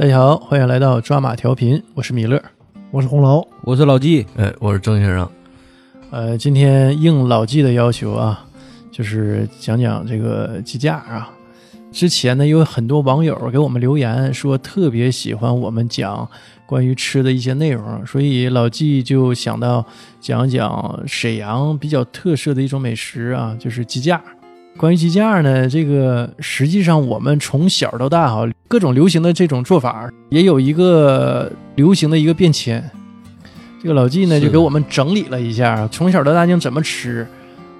大家好，欢迎来到抓马调频，我是米勒。我是红楼，我是老纪，哎，我是郑先生。呃，今天应老纪的要求啊，就是讲讲这个鸡架啊。之前呢，有很多网友给我们留言说，特别喜欢我们讲关于吃的一些内容，所以老纪就想到讲讲沈阳比较特色的一种美食啊，就是鸡架。关于鸡架呢，这个实际上我们从小到大哈，各种流行的这种做法，也有一个流行的一个变迁。这个老纪呢，就给我们整理了一下，从小到大应怎么吃，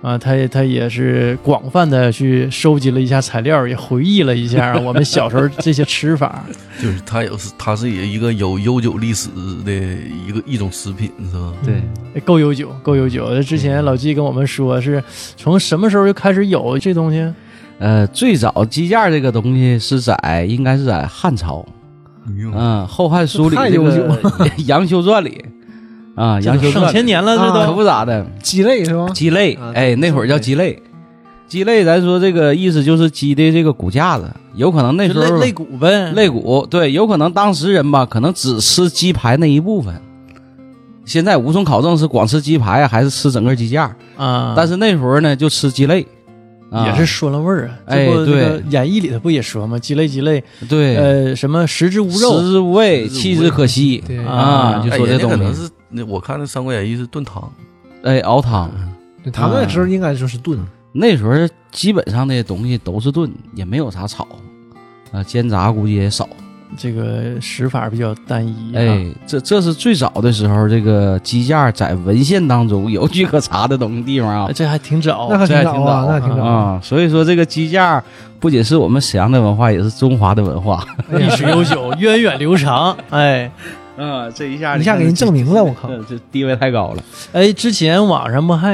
啊，他也他也是广泛的去收集了一下材料，也回忆了一下 我们小时候这些吃法。就是它有是它是一个有悠久历史的一个一种食品，是吧？对，哎够悠久，够悠久。之前老季跟我们说，是从什么时候就开始有这东西？呃，最早鸡架这个东西是在应该是在汉朝，嗯嗯，《后汉书》里这太悠久个 《杨修传》里啊，《杨修传》上千年了，这啊可。不咋的，鸡肋是吧？鸡肋啊，哎，那会儿叫鸡肋。鸡肋，咱说这个意思就是鸡的这个骨架子，有可能那时候肋肋骨呗，肋骨，对，有可能当时人吧，可能只吃鸡排那一部分。现在无从考证是光吃鸡排啊，还是吃整个鸡架。啊，但是那时候呢，就吃鸡肋，啊、也是说了味儿啊。哎这不这个对演义里头不也说吗？鸡肋鸡肋，对，呃，什么食之无肉食之无味，弃之可惜对啊，就说这东西，可能是那我看那《三国演义》是炖汤，哎，熬汤。对他们那时候应该就是炖，那时候基本上的东西都是炖，也没有啥炒，啊，煎炸估计也少。这个食法比较单一、啊。哎，这这是最早的时候，这个鸡架在文献当中有据可查的东西地方啊。这还挺早那。可这还挺挺早啊，早那挺早。啊，所以说这个鸡架不仅是我们沈阳的文化，也是中华的文化。历史悠久，源远流长。哎啊，这一下一下给人证明了，我靠！这 这地位太高了。哎，之前网上不还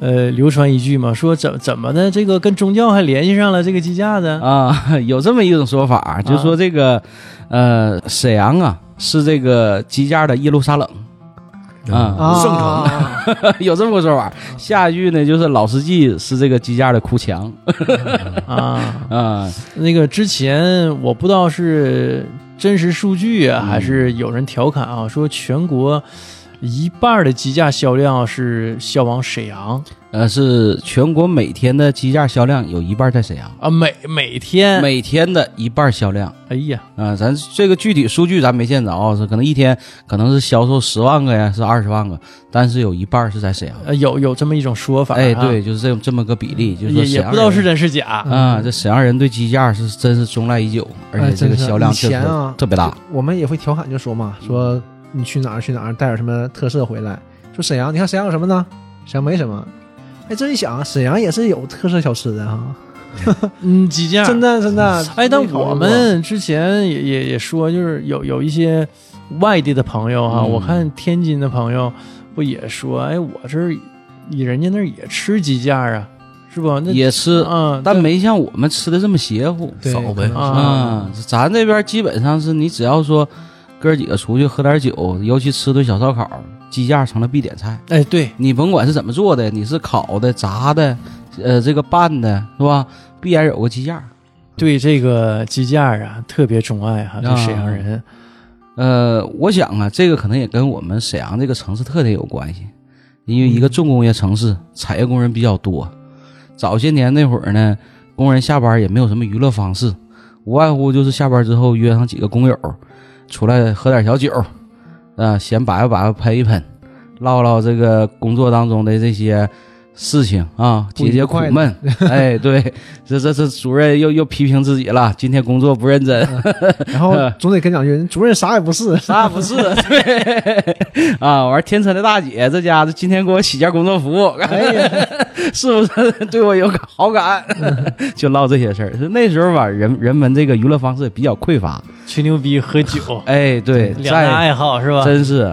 呃流传一句嘛？说怎怎么的，这个跟宗教还联系上了这个鸡架子？啊，有这么一种说法，就说这个，呃，沈阳啊是这个鸡架的耶路撒冷啊，啊，圣城 有这么个说法。下一句呢，就是老司机是这个鸡架的哭墙啊，啊，那个之前我不知道是真实数据啊，嗯。还是有人调侃啊，说全国一半的鸡架销量是销往沈阳呃，是全国每天的鸡架销量有一半在沈阳，啊，每每天，每天的一半销量哎呀，啊，咱这个具体数据咱没见着啊，是可能一天可能是销售十万个呀，是二十万个，但是有一半是在沈阳。呃，有有这么一种说法、啊，哎，对，就是这种这么个比例，就是说也也不知道是真是假。啊，这沈阳人对鸡架是真是钟爱已久，而且哎这个销量确实特别大。我们也会调侃就说嘛，说你去哪儿去哪儿带点什么特色回来。说沈阳，你看沈阳有什么呢？沈阳没什么。哎，这一想，沈阳也是有特色小吃的哈，嗯，鸡架真的真的。哎，但我们之前也也也说，就是有有一些外地的朋友哈、嗯我看天津的朋友不也说，哎，我这儿人家那儿也吃鸡架啊，是不？那也吃，啊，但没像我们吃的这么邪乎对少呗啊啊。咱这边基本上是你只要说哥儿几个出去喝点酒，尤其吃顿小烧烤，鸡架成了必点菜。哎，对，你甭管是怎么做的，你是烤的、炸的，呃，这个拌的，是吧？必然有个鸡架。对这个鸡架啊特别钟爱啊沈阳人。呃，我想啊，这个可能也跟我们沈阳这个城市特点有关系，因为一个重工业城市，产业工人比较多。早些年那会儿呢，工人下班也没有什么娱乐方式，无外乎就是下班之后约上几个工友，出来喝点小酒，啊、先摆吧摆吧喷一喷，唠唠这个工作当中的这些事情啊，解解苦闷。哎，对，这这这主任又又批评自己了，今天工作不认真。然后 总得跟两句，主任啥也不是，啥也不是？对啊，完天车的大姐，这家伙今天给我洗件工作服，哎呀，是不是对我有好感？就唠这些事儿。是那时候吧，人人们这个娱乐方式也比较匮乏。吹牛逼、喝酒，哎，对，两大爱好是吧？真是，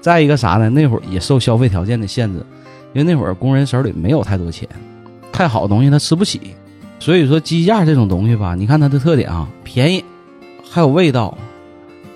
再一个啥呢？那会儿也受消费条件的限制，因为那会儿工人手里没有太多钱，太好的东西他吃不起。所以说鸡架这种东西吧，你看它的特点啊，便宜，还有味道，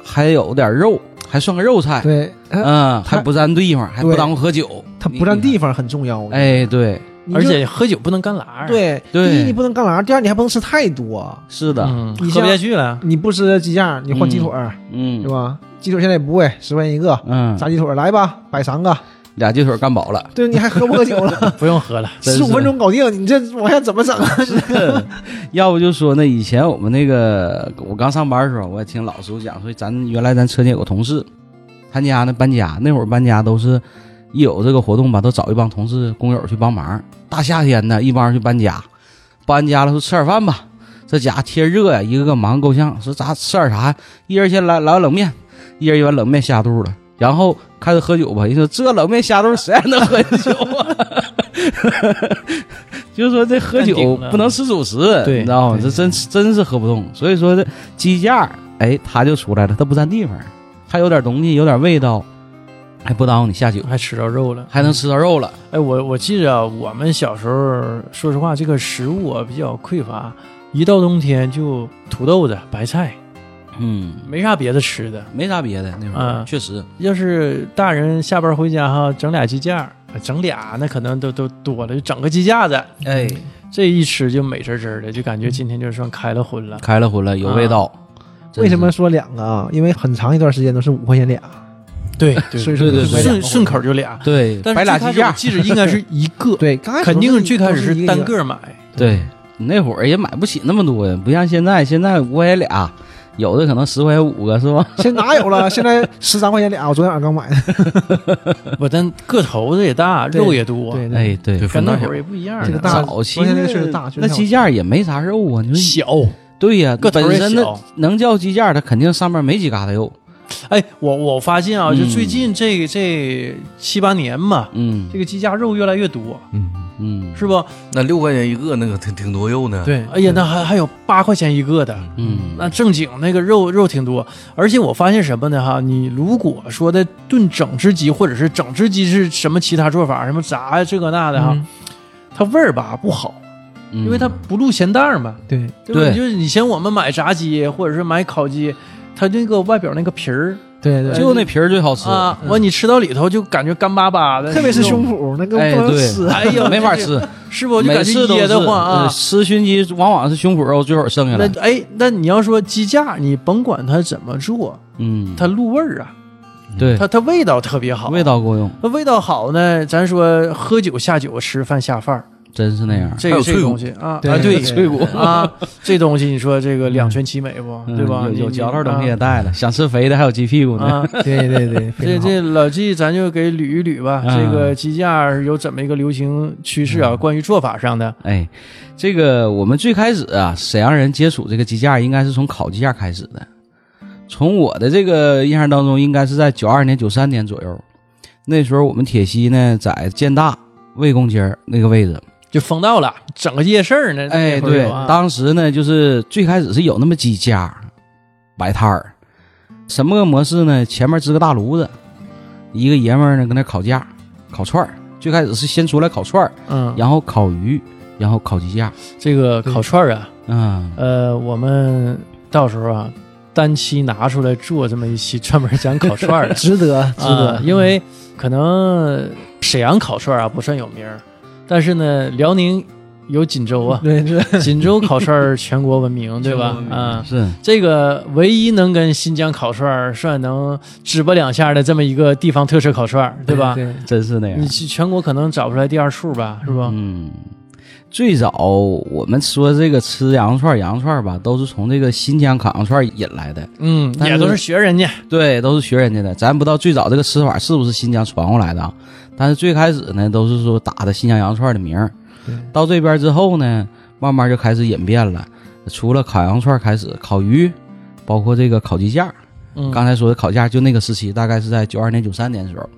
还有点肉，还算个肉菜。对，呃嗯，还不占地方，还不耽误喝酒。它不占地方很重要。哎，对，而且喝酒不能干拉，，对对第一你不能干拉，第二你还不能吃太多。是的，嗯，你喝不下去了，你不吃鸡架，你换鸡腿儿，嗯对，吧？鸡腿现在也不贵，十块钱一个。嗯，炸鸡腿儿来吧，摆三个。俩鸡腿干饱了，对，你还喝不喝酒了？不用喝了，十五分钟搞定，你这往下怎么整啊？要不就说呢，以前我们那个我刚上班的时候，我也听老师傅讲，说咱原来咱车间有个同事，他家呢搬家，那会儿搬家都是一有这个活动吧，都找一帮同事工友去帮忙。大夏天的，一帮人去搬家，搬家了说吃点饭吧，这家天热呀，一个个忙够呛，说咱吃点啥？一人先来来碗冷面，一人一碗冷面下肚了。然后开始喝酒吧，人说这冷面下肚谁还能喝酒啊？就是说这喝酒不能吃主食，对你知道吗？这真真是喝不动。所以说这鸡架，哎，它就出来了，它不占地方，还有点东西，有点味道，还不耽误你下酒，还吃着肉了，还能吃着肉了。哎，我我记着啊我们小时候，说实话，这个食物啊比较匮乏，一到冬天就土豆子、白菜，嗯，没啥别的吃的。没啥别的，那会儿、嗯确实，要是大人下班回家哈，整俩鸡架，整俩那可能都都多了，就整个鸡架子，哎，这一吃就美滋滋的，就感觉今天就算开了荤了。开了荤了，有味道。真为什么？说两个啊？因为很长一段时间都是五块钱俩，对 对所以对对对顺顺口就俩。对，但摆俩鸡架是最开始我，记着应该是一个，对，刚开始肯定最开始是单个买。对，那会儿也买不起那么多呀，不像现在，现在五块钱俩，有的可能十块钱五个，是吧？现在哪有了？现在十三块钱俩，我昨天晚上刚买的。不，但个头子也大，肉也多，对，哎，对，跟那会儿也不一样。这个大早期那鸡架也没啥肉啊，你说小，对呀，个头本身那。能叫鸡架，它肯定上面没几疙瘩肉。哎，我我发现啊，就嗯最近这这七八年嘛，嗯。这个鸡架肉越来越多，嗯，嗯。是不？那六块钱一个，那个挺挺多肉呢。，对，哎呀，那还还有八块钱一个的，嗯，那正经那个肉肉挺多，而且我发现什么呢？哈，你如果说的炖整只鸡，或者是整只鸡是什么其他做法，什么炸呀这个那的哈，嗯。它味儿吧不好，嗯。因为它不露咸蛋儿嘛，对？对就是以前我们买炸鸡或者是买烤鸡，它那个外表那个皮儿对对，就那皮儿最好吃，啊，完你吃到里头就感觉干巴巴的，特别是胸脯那个哎对。不能吃。哎呀，没法这吃，是不？就每感觉噎得慌啊。呃。吃熏鸡往往是胸脯肉最好剩下来。那。哎，那你要说鸡架，你甭管它怎么做，嗯，它入味儿啊，对。它它味道特别好，味道够用，那味道好呢，咱说喝酒下酒，吃饭下饭儿，真是那样。这个这个还有脆骨东西啊对啊，对，脆骨啊，这东西你说这个两全其美不，嗯对吧？有有嚼头东西也啊带了，想吃肥的还有鸡屁股呢。啊，对对对，这这老纪，咱就给捋一捋吧。嗯这个鸡架有怎么一个流行趋势啊？关于做法上的，哎，这个我们最开始啊，沈阳人接触这个鸡架，应该是从烤鸡架开始的。从我的这个印象当中，应该是在九二年、九三年左右。那时候我们铁西呢，在建大魏公街那个位置。就封道了，整个夜市儿呢。哎，对当时呢，就是最开始是有那么几家摆摊儿，什么个模式呢？前面支个大炉子，一个爷们儿呢搁那烤架、烤串儿。最开始是先出来烤串儿，嗯，然后烤鱼，然后烤鸡架。这个烤串儿啊，嗯，呃，我们到时候啊，单期拿出来做这么一期专门讲烤串儿的，值得值啊得，因为可能沈阳烤串儿啊不算有名儿，但是呢，辽宁有锦州啊，对是锦州烤串儿全国闻名，对吧啊，是，这个唯一能跟新疆烤串儿算能支吧两下的这么一个地方特色烤串儿，对吧？对，真是那样你。去全国可能找不出来第二处吧，是吧？嗯，最早我们说这个吃羊串儿羊串儿吧，都是从这个新疆烤羊串儿引来的。嗯，也都是学人家。对，都是学人家的。咱不知道最早这个吃法是不是新疆传过来的啊？但是最开始呢，都是说打的新疆羊肉串的名儿。到这边之后呢，慢慢就开始演变了。除了烤羊串开始，烤鱼，包括这个烤鸡架，嗯，刚才说的烤架就那个时期，大概是在九二年、九三年的时候。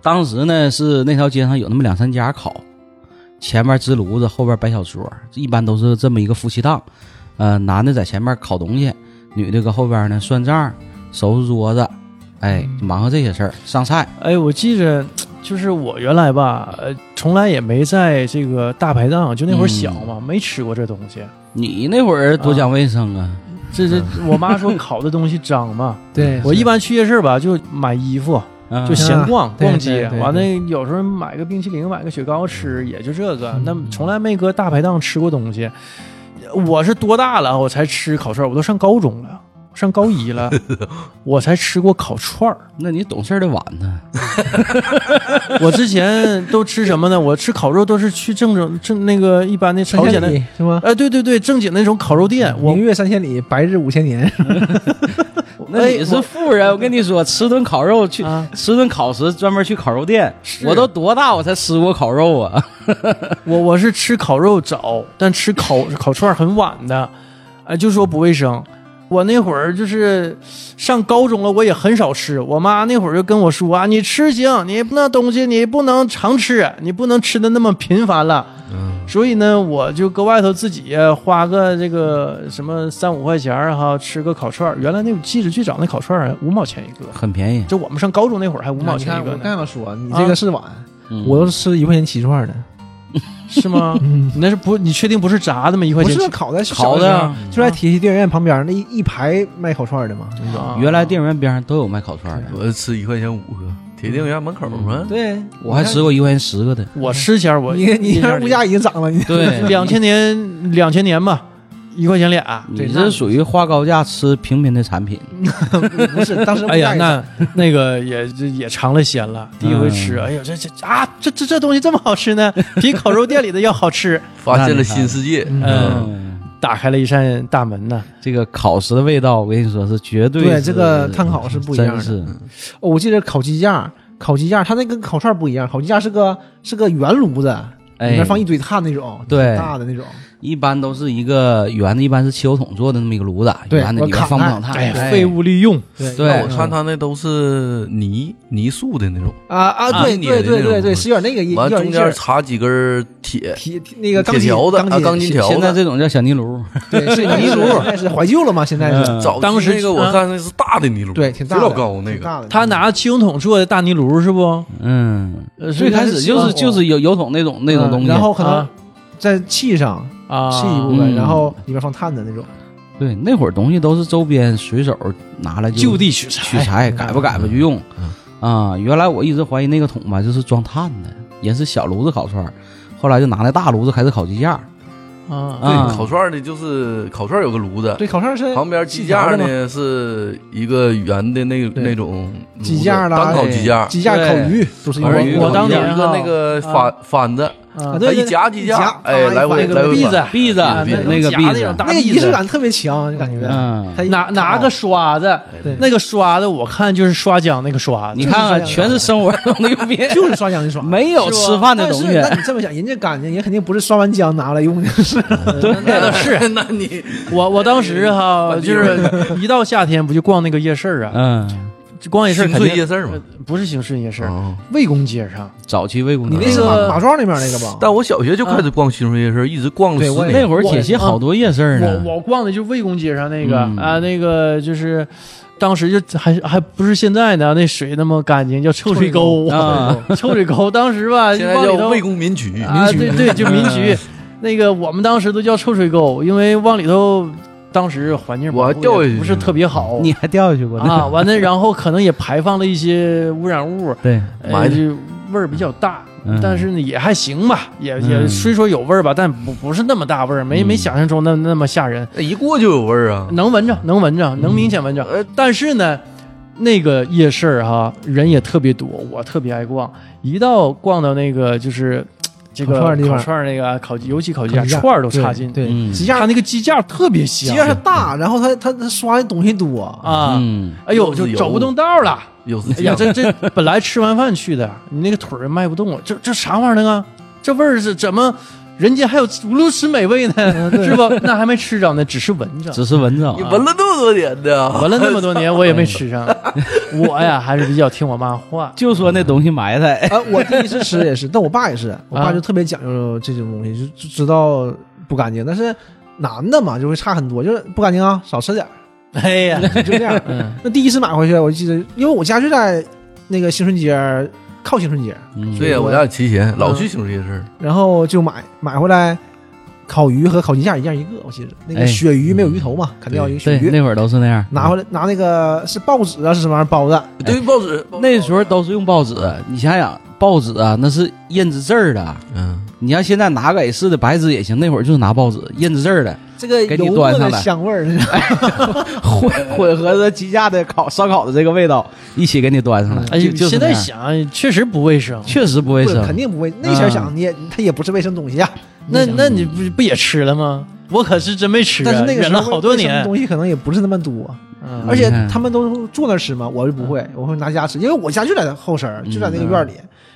当时呢是那条街上有那么两三家烤，前面支炉子，后边摆小桌，一般都是这么一个夫妻档。呃，男的在前面烤东西，女的搁后边呢算账、收拾桌子，哎，忙活这些事儿，上菜。哎，我记着，就是我原来吧，呃，从来也没在这个大排档，就那会儿小嘛，没吃过这东西。你那会儿多讲卫生啊！这这，我妈说烤的东西脏嘛。对，我一般去夜市吧，就买衣服，嗯就闲逛对逛街，完了有时候买个冰淇淋，买个雪糕吃，也就这个。嗯那从来没搁大排档吃过东西。我是多大了我才吃烤串儿？我都上高中了，上高一了，我才吃过烤串儿。那你懂事儿的晚呢。我之前都吃什么呢？我吃烤肉都是去正正正那个一般的朝鲜的，里是吗？哎，对对对，正经那种烤肉店。我明月三千里，白日五千年。那你是富人，我跟你说，吃顿烤肉去啊，吃顿烤食，专门去烤肉店。我都多大我才吃过烤肉啊？我我是吃烤肉早，但吃烤烤串很晚的，哎，就说不卫生。我那会儿就是上高中了，我也很少吃。我妈那会儿就跟我说啊，你吃行，你那东西你不能常吃，你不能吃的那么频繁了。嗯，所以呢，我就搁外头自己花个这个什么三五块钱儿哈，吃个烤串儿。原来那记着最早那烤串儿五毛钱一个，很便宜。就我们上高中那会儿还五毛钱一个呢，刚要说，你这个是碗，嗯我都是吃一块钱七串的。是吗？嗯，你那是不？你确定不是炸的吗？一块钱不钱是烤的，烤的啊就在铁西电影院旁边那一一排卖烤串的嘛。啊原来电影院边上都有卖烤串的，我吃一块钱五个，铁定院门口吗。对，我还吃过一块钱十个的。我吃前儿我你你看物价已经涨了，你对，两千年两千年吧，一块钱俩。你这属于花高价吃平民的产品。不是当时 物哎呀，那那个也也尝了鲜了，第一回吃，嗯哎呦，这这啊，这这这东西这么好吃呢，比烤肉店里的要好吃。发现了新世界。嗯，嗯，打开了一扇大门呢。这个烤食的味道，我跟你说是绝对是对这个碳烤是不一样的是哦我记得烤鸡架，烤鸡架它那跟烤串不一样，烤鸡架是个是个圆炉子，里哎面，放一堆炭那种，对挺大的那种。一般都是一个圆的，一般是汽油桶做的那么一个炉子，对圆的里面放不上炭，哎，哎废物利用。对我看他那都是泥泥塑的那种，啊啊，啊对捏对对对对，是有点那个一完中间插几根铁铁铁那个钢条子啊，钢钢筋条子。现在这种叫小泥炉，对是 泥炉，现在是怀旧了嘛？现在是。嗯。早当时那个我看那是大的泥炉，对挺大的，老高那个。他拿汽油桶做的大泥炉是不？嗯，呃最开始就是就是油油桶那种那种东西，嗯然后可能啊。再砌上啊，砌一部分，嗯然后里面放炭的那种。对那会儿东西都是周边随手拿来就地取材。取材，改吧改吧就用。啊。原来我一直怀疑那个桶吧就是装炭的，也是小炉子烤串儿，后来就拿那大炉子开始烤鸡架，啊。对，啊烤串儿的就是烤串儿有个炉子，对，烤串是旁边鸡架呢是一一个圆的那对。那种炉子鸡架啦单烤鸡架，鸡架烤鱼都是一我块儿我当年有一个那个翻翻子，啊啊对一夹几夹架，哎，啊来回来篦子篦子啊那个篦子那种大那个仪式感特别强，就感觉。嗯，他拿拿个刷子，对那个刷子我看就是刷浆那个刷子。你看看全是生活中的用品，就是刷浆的刷，没有吃饭的东西但是，那你这么想，人家干净，人肯定不是刷完浆拿来用的，是那倒是，那你我我当时哈，就是一到夏天不就逛那个夜市啊？嗯，逛夜市儿肯定夜市嘛呃，不是兴顺夜市魏公街上。早期魏公街。你那个马马庄那边那个吧？但我小学就开始逛兴顺夜市，一直逛到对年。那会儿铁西好多夜市呢，我我逛的就魏公街上那个嗯。啊，那个就是。当时就还还不是现在呢，那水那么干净，叫臭水沟。啊，臭水沟。当时吧，现在叫魏公民局，啊，对对，就民局。那个我们当时都叫臭水沟，因为往里头当时环境我还保护掉下去不是特别好你还掉下去过啊。完了，然后可能也排放了一些污染物，对，味儿比较大。嗯但是呢，也还行吧，也也嗯虽说有味儿吧，但不不是那么大味儿，没没嗯想象中那那么吓人。一过就有味儿啊。能闻着，能闻着，能明显闻着。呃，但是呢，那个夜市儿哈，人也特别多，我特别爱逛。一到逛到那个就是这个烤串儿地方烤串儿那个烤鸡，尤其烤鸡架串儿都差劲。对，嗯鸡架它那个鸡架特别香鸡架是大，然后它它它刷的东西多，啊！嗯，哎呦，就走不动道了。哎呀，这这本来吃完饭去的，你那个腿儿迈不动了，这这啥玩意儿啊？这味儿是怎么？人家还有如此美味呢，是不？那还没吃着呢，只是闻着。只是闻着你，闻了那么多年的，闻了那么多年，我也没 吃上。我呀，还是比较听我妈话。就说那东西埋汰，啊，我第一次吃也是，但我爸也是，我爸啊就特别讲究这种东西，就就知道不干净，但是男的嘛就会差很多，就是不干净啊，少吃点儿，哎呀，就这样。嗯，那第一次买回去，我记得，因为我家就在那个兴顺街，靠青春节，嗯对呀，我家有提前老去兴顺夜市，然后就买买回来，烤鱼和烤鸡架一样一个，我记得那个哎。鳕鱼没有鱼头嘛，肯定要一个鳕对，鱼，那会儿都是那样。拿回来拿那个是报纸啊是什么玩意儿包的，对报纸那时候都是用报纸，你想想，报纸啊，那是印制字儿的。嗯，你要现在拿个 A 4的白纸也行，那会儿就是拿报纸印制字儿的，这个给你油墨的端上来。香味儿，混混合着鸡架的烤烧烤的这个味道一起给你端上来。哎就，就现在想确实不卫生。确实不卫生，肯定不卫。那前儿想你也它也不是卫生东西啊，那那你不不也吃了吗？我可是真没吃啊，但是那个忍时候了好多年。东西可能也不是那么多，嗯而且他们都坐那吃嘛，我就不会，我会拿家吃，因为我家就在后身，就在那个院里，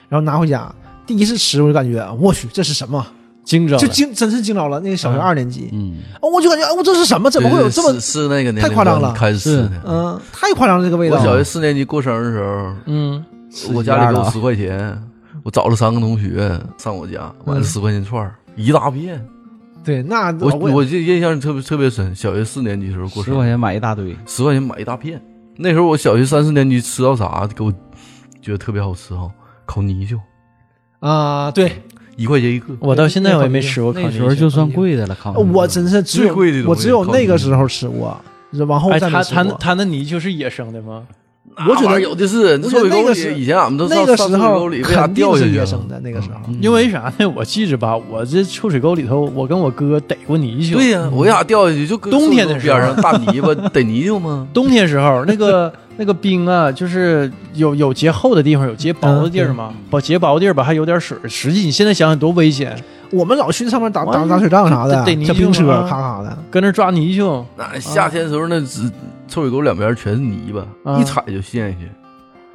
然后拿回家。第一次吃我就感觉，我去，这是什么？惊着了就惊，真是惊着了。那个小学嗯二年级，嗯，哦，我就感觉，我，这是什么？怎么会有这么是，那个太夸张了开始吃。嗯，太夸张了这个味道。我小学四年级过生日的时候，嗯，我家里给我十块钱，我找了三个同学上我家买了十块钱串儿，一大片。对，那我我我这印象特别特别深，小学四年级的时候过生日，十块钱买一大堆，十块钱买一大片。那时候我小学三四年级吃到啥，给我觉得特别好吃哈，烤泥鳅，啊，对，一块钱一个。我到现在我也没吃过烤那泥鳅。时候就算贵的了，烤我真是只有最贵的我只有那个时候吃过，往后哎，再没他他。他那泥鳅是野生的吗？我觉得那玩意有的是，那臭水沟是里以前俺们都上那个上臭水时候沟里为啥肯定是掉下去啊？野生的，那个时候。嗯因为啥呢？我记着吧，我这臭水沟里头，我跟我哥逮过泥鳅。对呀，我为啥掉下去？就冬天的时候边上大泥巴 逮泥鳅吗？冬天时候，那个 那个冰啊，就是有有结厚的地方，有结薄的地儿嘛。把结薄地儿吧，还有点水。实际你现在想想多危险，我们老去上面打打打水仗啥的，得得泥鳅车啊咔咔的。搁那抓泥鳅。那夏天时候那只臭水沟两边全是泥巴，啊一踩就陷下去。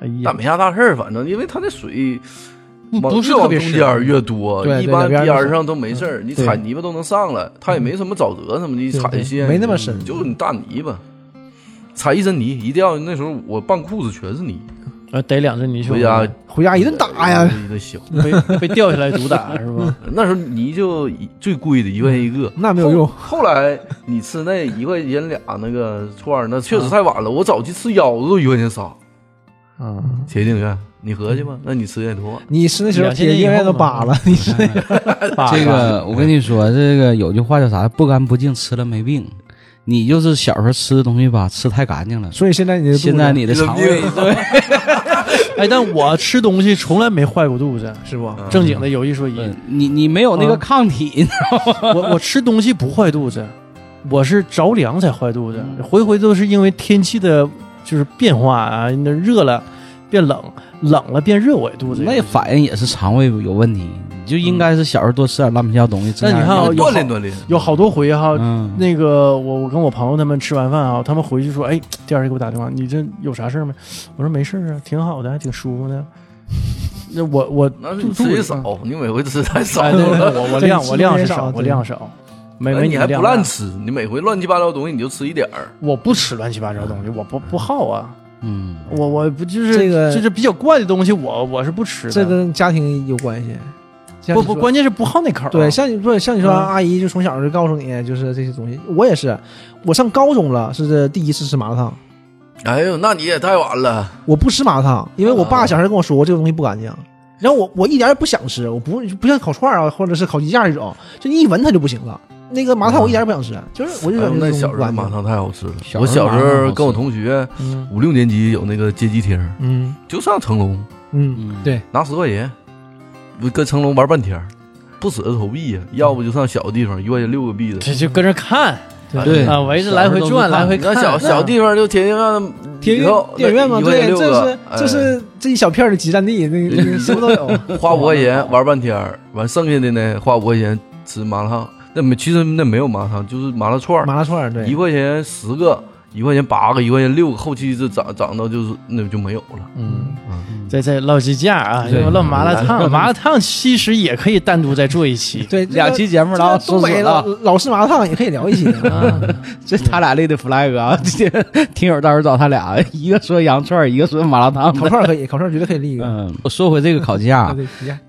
哎呀但，没啥大事儿，反正因为它那水往不不是越往特别中间儿越多，一般边儿上都没事儿，你踩泥巴都能上来，它也没什么沼泽什么的，一踩对对陷没那么深就是你大泥巴。踩一身泥，一掉那时候我半裤子全是泥，呃逮两只泥鳅回家回家一顿打呀，一顿小。被被掉下来毒打是吧？那时候泥鳅最贵的一块钱一个，那没有用。后来你吃那一块钱俩那个串儿，那确实太晚了。我早期吃腰子都一块钱仨，啊，铁定院，你合计吧？那你吃的也多。你吃那时候2000年以铁医院都扒了，你吃那个 这个我跟你说，这个有句话叫啥？不干不净吃了没病。你就是小时候吃的东西吧，吃太干净了。所以现在你的现在你的肠胃 对，哎，但我吃东西从来没坏过肚子，是不？正经的有一说一，嗯。你你没有那个啊抗体，我我吃东西不坏肚子，我是着凉才坏肚子，嗯。回回都是因为天气的就是变化啊，那热了变冷，冷了变热，我也肚子有那反应也是肠胃有问题。你就应该是小时候多吃点烂皮椒东西。那你看啊锻炼锻炼，有好多回哈、嗯，那个我我跟我朋友他们吃完饭啊，他们回去说，哎，第二天给我打电话，你这有啥事儿没？我说没事儿啊，挺好的，还挺舒服的。那我我那是你吃的少，你每回吃太少哎，对对了。对我量我量是少，我量少，没没那你还不乱吃，你每回乱七八糟东西你就吃一点儿。我不吃乱七八糟东西，我不不好啊。嗯，我我不就是这个就是比较怪的东西，我我是不吃的。这跟家庭有关系。不不，关键是不好那口儿。对，像你说像你说，嗯阿姨就从小就告诉你，就是这些东西。我也是，我上高中了，是第一次吃麻辣烫。哎呦，那你也太晚了。我不吃麻辣烫，因为我爸小时候跟我说过这个东西不干净。然后我我一点也不想吃，我不不像烤串啊，或者是烤鸡架这种，就你一闻它就不行了。那个麻辣烫我一点也不想吃，就是我就哎呦感觉那小时候。麻辣烫太好吃了。我小时时候跟我同学嗯五六年级有那个街机厅，嗯就上成龙嗯，嗯对，拿十块钱，我跟成龙玩半天，不舍得投币呀，要不就上小地方一块钱六个币的。这就跟着看对啊，围着来回转，来回看。那小小地方就天津院的电影院嘛，一块钱对，这六个是这是这一小片的集散地，那那什么都有。哎花五块钱玩半天，完剩下的呢花五块钱吃麻辣烫。那没其实那没有麻辣烫，就是麻辣串儿，麻辣串儿对。一，块钱十个，一块钱八个，一块钱六个，后期这涨涨到就是那就没有了。嗯，嗯，再再唠鸡架啊，对又唠麻辣烫，嗯麻辣烫其实也可以单独再做一期。对，两期节目这了，个东北老老式麻辣烫也可以聊一期。啊，这他俩立的 flag 啊！听友到时候找他俩，一个说羊串，一个说麻辣烫。烤串儿可以，烤串儿绝对可以立一个。嗯，我说回这个烤鸡架，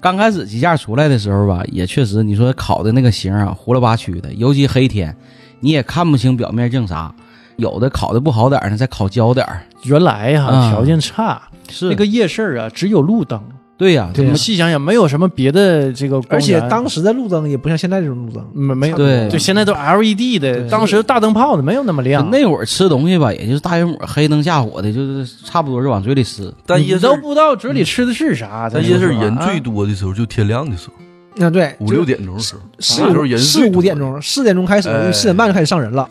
刚开始鸡架出来的时候吧，也确实你说烤的那个形啊，糊了八曲的，尤其黑天，你也看不清表面净啥。有的考的不好点儿呢，再考焦点儿。原来哈啊。条件差，是。那个夜市啊只有路灯，对呀，对他们细想想，没有什么别的这个，而且当时的路灯也不像现在这种路灯，没没有。对。就，现在都 LED 的，当时大灯泡的没有那么亮。那会儿吃东西吧，也就是大约抹黑灯瞎火的，就是差不多就往嘴里吃。你但夜市都不知道嘴里吃的是啥。但夜市人最啊多的时候就天亮的时候，啊对，五六点钟的时候，四那时候人四五点钟，四点钟开始，哎。四点半就开始上人了。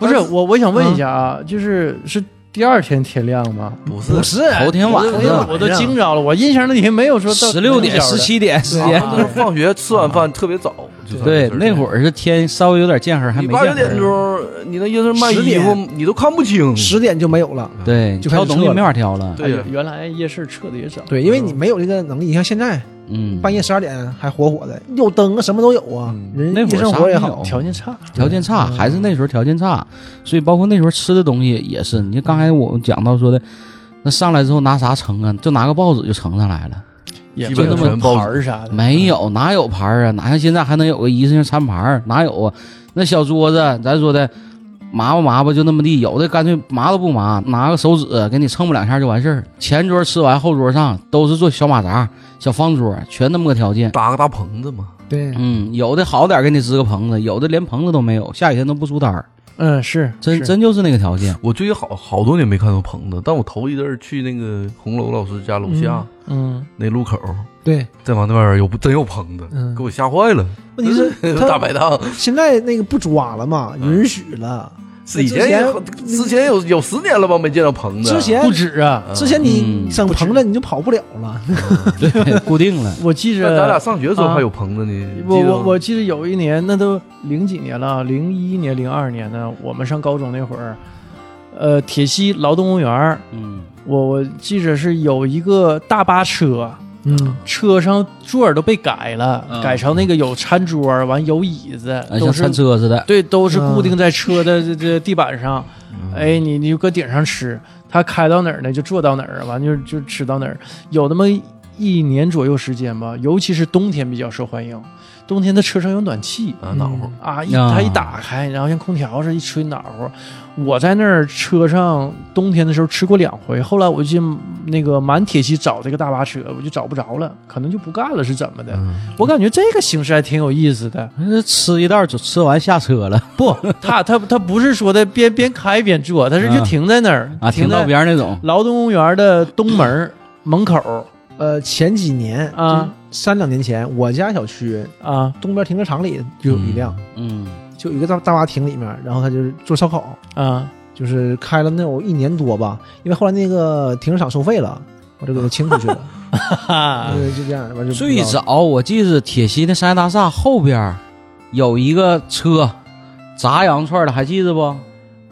不是我，我想问一下啊，就是是第二天天亮吗？不是不是头天晚上。我都惊着了，我印象里没有说到十六点、十七点时啊间，放学吃完饭特别早，就对，那会儿是天稍微有点见黑，还你八九。点钟，你那意思卖10衣服点，你都看不清。十点就没有了。对，就挑东西没法挑了。对原来夜市撤的也早。对，因为你没有这个能力，你像现在嗯，半夜十二点还火火的，有灯啊，什么都有啊，嗯人那会儿夜生活也好啥没有。条件差，条件差，嗯还是那时候条件差，所以包括那时候吃的东西也是。你就刚才我们讲到说的，那上来之后拿啥盛啊？就拿个报纸就盛上来了，也基本就那么盘儿啥的，没有哪有盘儿啊？哪像现在还能有个一次性餐盘儿？哪有啊？那小桌子，咱说的麻吧麻吧就那么地，有的干脆麻都不麻，拿个手指给你蹭不两下就完事儿。前桌吃完，后桌上都是做小马扎、小方桌，全那么个条件。搭个大棚子嘛，对，嗯，有的好点儿给你支个棚子，有的连棚子都没有，下雨天都不出摊儿，嗯，是真是真就是那个条件。我最近好好多年没看到棚子，但我头一阵儿去那个红楼老师家楼下嗯，那路口，对，再往那边儿有真有棚子，嗯给我吓坏了。问题是 大他排档现在那个不抓了嘛，允许了。是以前也之前有有十年了吧没见到棚子，之前不止啊，之前你嗯整棚子你就跑不了了。对，固定了。我记着咱俩。上学的时候还有棚子呢。我我我记得有一年，那都零几年了，零一年、零二年呢，我们上高中那会儿，呃，铁西劳动公园，嗯，我我记着是有一个大巴车，嗯，车上座儿都被改了，嗯改成那个有餐桌儿，完有椅子，啊像都是餐车似的。对，都是固定在车的这这地板上。哎，你你就搁顶上吃，他开到哪儿呢就坐到哪儿，完就就吃到哪儿。有那么一年左右时间吧，尤其是冬天比较受欢迎。冬天的车上有暖气啊暖和，啊，一啊他一打开，然后像空调似的，一吹暖和。我在那儿车上冬天的时候吃过两回，后来我就那个满铁西找这个大巴车，我就找不着了，可能就不干了，是怎么的？嗯我感觉这个形式还挺有意思的。那吃一道就吃完下车了 不，他他他不是说的边边开边坐，他是就啊停在那儿啊，停到在边儿那种。劳动公园的东门儿门口儿呃，前几年啊，就三两年前，我家小区啊。东边停车场里就有一辆，嗯，就有一个大大巴停里面，然后他就是做烧烤，啊。就是开了能有一年多吧，因为后来那个停车场收费了，我就给他清出去了，哈哈，对，就这样，完就最早我记得铁西那商业大厦后边有一个车炸羊串的，还记得不？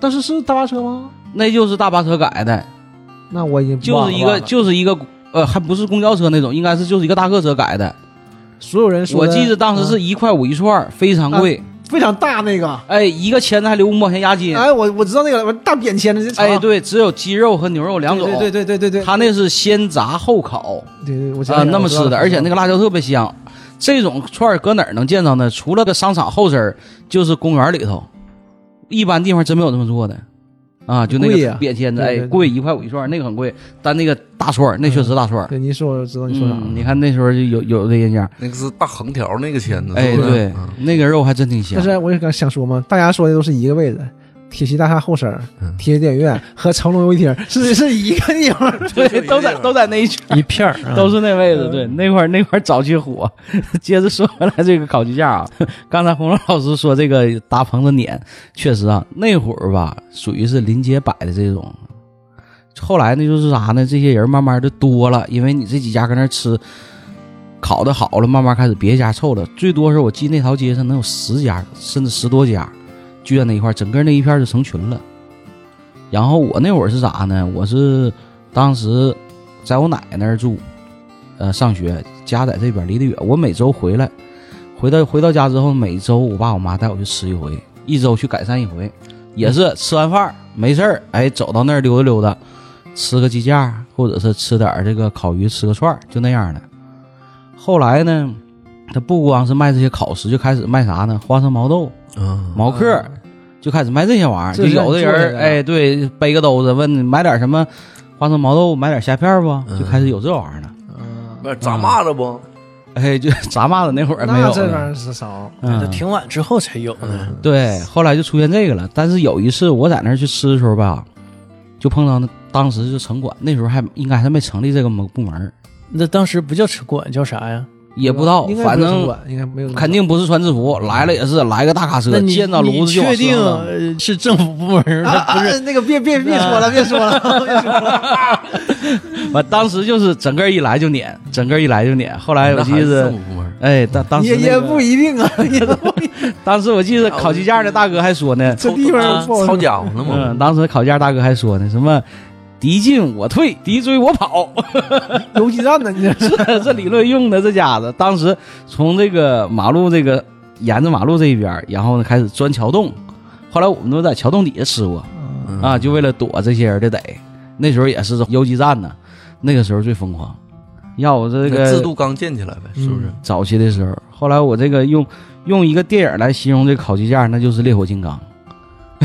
但是是大巴车吗？那就是大巴车改的，那我已经就是一个就是一个呃，还不是公交车那种，应该是就是一个大客车改的。所有人说我，记得当时是嗯一块五一串儿，非常贵。非常大那个，哎，一个签子还留五毛钱押金。哎，我我知道那个了，我大扁签子哎，对，只有鸡肉和牛肉两种。对对对对对对，他那是先炸后烤对对，我知啊、道那么吃的，而且那个辣椒特别香。这种串儿搁哪儿能见着呢？除了个商场后身儿，就是公园里头，一般地方真没有这么做的。啊，就那个扁签子，哎，贵一块五一串儿，那个很贵，但那个大串儿，那确实大串儿。对，你说我知道你说啥你看那时候就有有这人家，那个是大横条那个签子，哎，对嗯，那个肉还真挺香但。是我也刚想说嘛，大家说的都是一个位置，铁西大厦后身铁西电影院 和成龙游戏厅 是是一个地方。对，都在都在那一区，一片儿啊都是那位置。对，那块儿那块儿早期火。接着说回来这个烤鸡架啊，刚才洪龙老师说这个搭棚子撵，确实啊，那会儿吧，属于是临街摆的这种。后来呢，就是啥呢？这些人慢慢的多了，因为你这几家搁那吃，烤的好了，慢慢开始别家凑了。最多时候我记那条街上能有十家，甚至十多家聚在那一块儿，整个那一片儿就成群了。然后我那会儿是咋呢？我是当时在我奶奶那儿住，呃，上学，家在这边离得远。我每周回来，回到回到家之后，每周我爸我妈带我去吃一回，一周去改善一回，也是吃完饭没事儿，哎，走到那儿溜达溜达，吃个鸡架，或者是吃点儿这个烤鱼，吃个串儿，就那样的。后来呢，他不光是卖这些烤食，就开始卖啥呢？花生毛豆、嗯，毛嗑儿，就开始卖这些玩意儿。就有的人哎，对，背个兜子问买点什么花生毛豆，买点虾片不？嗯就开始有这玩意儿了。嗯不是炸蚂蚱不？哎，就 炸蚂蚱那会儿没有。那这玩意儿是少。这嗯，挺晚之后才有呢。对，后来就出现这个了。但是有一次我在那儿去吃的时候吧，就碰到那当时是城管，那时候还应该还没成立这个部部门，那当时不叫城管，叫啥呀？也不知道反正应该没有，肯定不是穿制服，来了也是来个大卡车，见到炉子就确定 是政府部门不是啊那个别别别说了，别说了，别说了。完，当时就是整个一来就撵，整个一来就撵。后来我记得政府部门，哎，当当时也也不一定啊，也不一定当时我记得烤鸡架的大哥还说呢，这地方抄说。家伙呢嘛？嗯，当时烤架大哥还说呢，什么敌进我退，敌追我跑，游击战呢，你这。是这这理论用的这家子。当时从这个马路这个沿着马路这一边，然后呢开始钻桥洞，后来我们都在桥洞底下吃过。嗯。啊，就为了躲这些人的逮。那时候也是游击战呢，那个时候最疯狂。要我这个制度刚建起来呗，是不是？早期的时候，后来我这个用用一个电影来形容这个烤鸡架，那就是烈火金刚，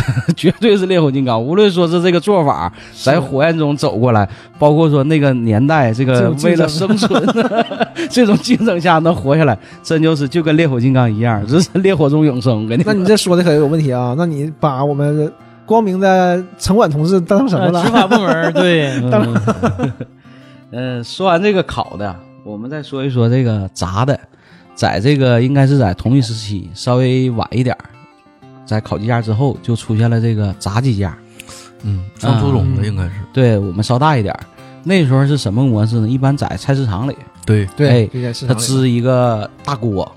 绝对是烈火金刚。无论说是这个做法，在火焰中走过来，包括说那个年代，这个为了生存，这种竞争下能活下来，真就是就跟烈火金刚一样，这是烈火中永生。我跟你那你这说的可有问题啊？那你把我们光明的城管同志当成什么了呃执？法部门儿 对，嗯，呃，说完这个烤的，我们再说一说这个炸的，在这个应该是在同一时期，稍微晚一点儿在烤鸡架之后就出现了这个炸鸡架。嗯，上初中的嗯应该是对我们稍大一点儿，那时候是什么模式呢？一般在菜市场里，对，对他支一个大锅。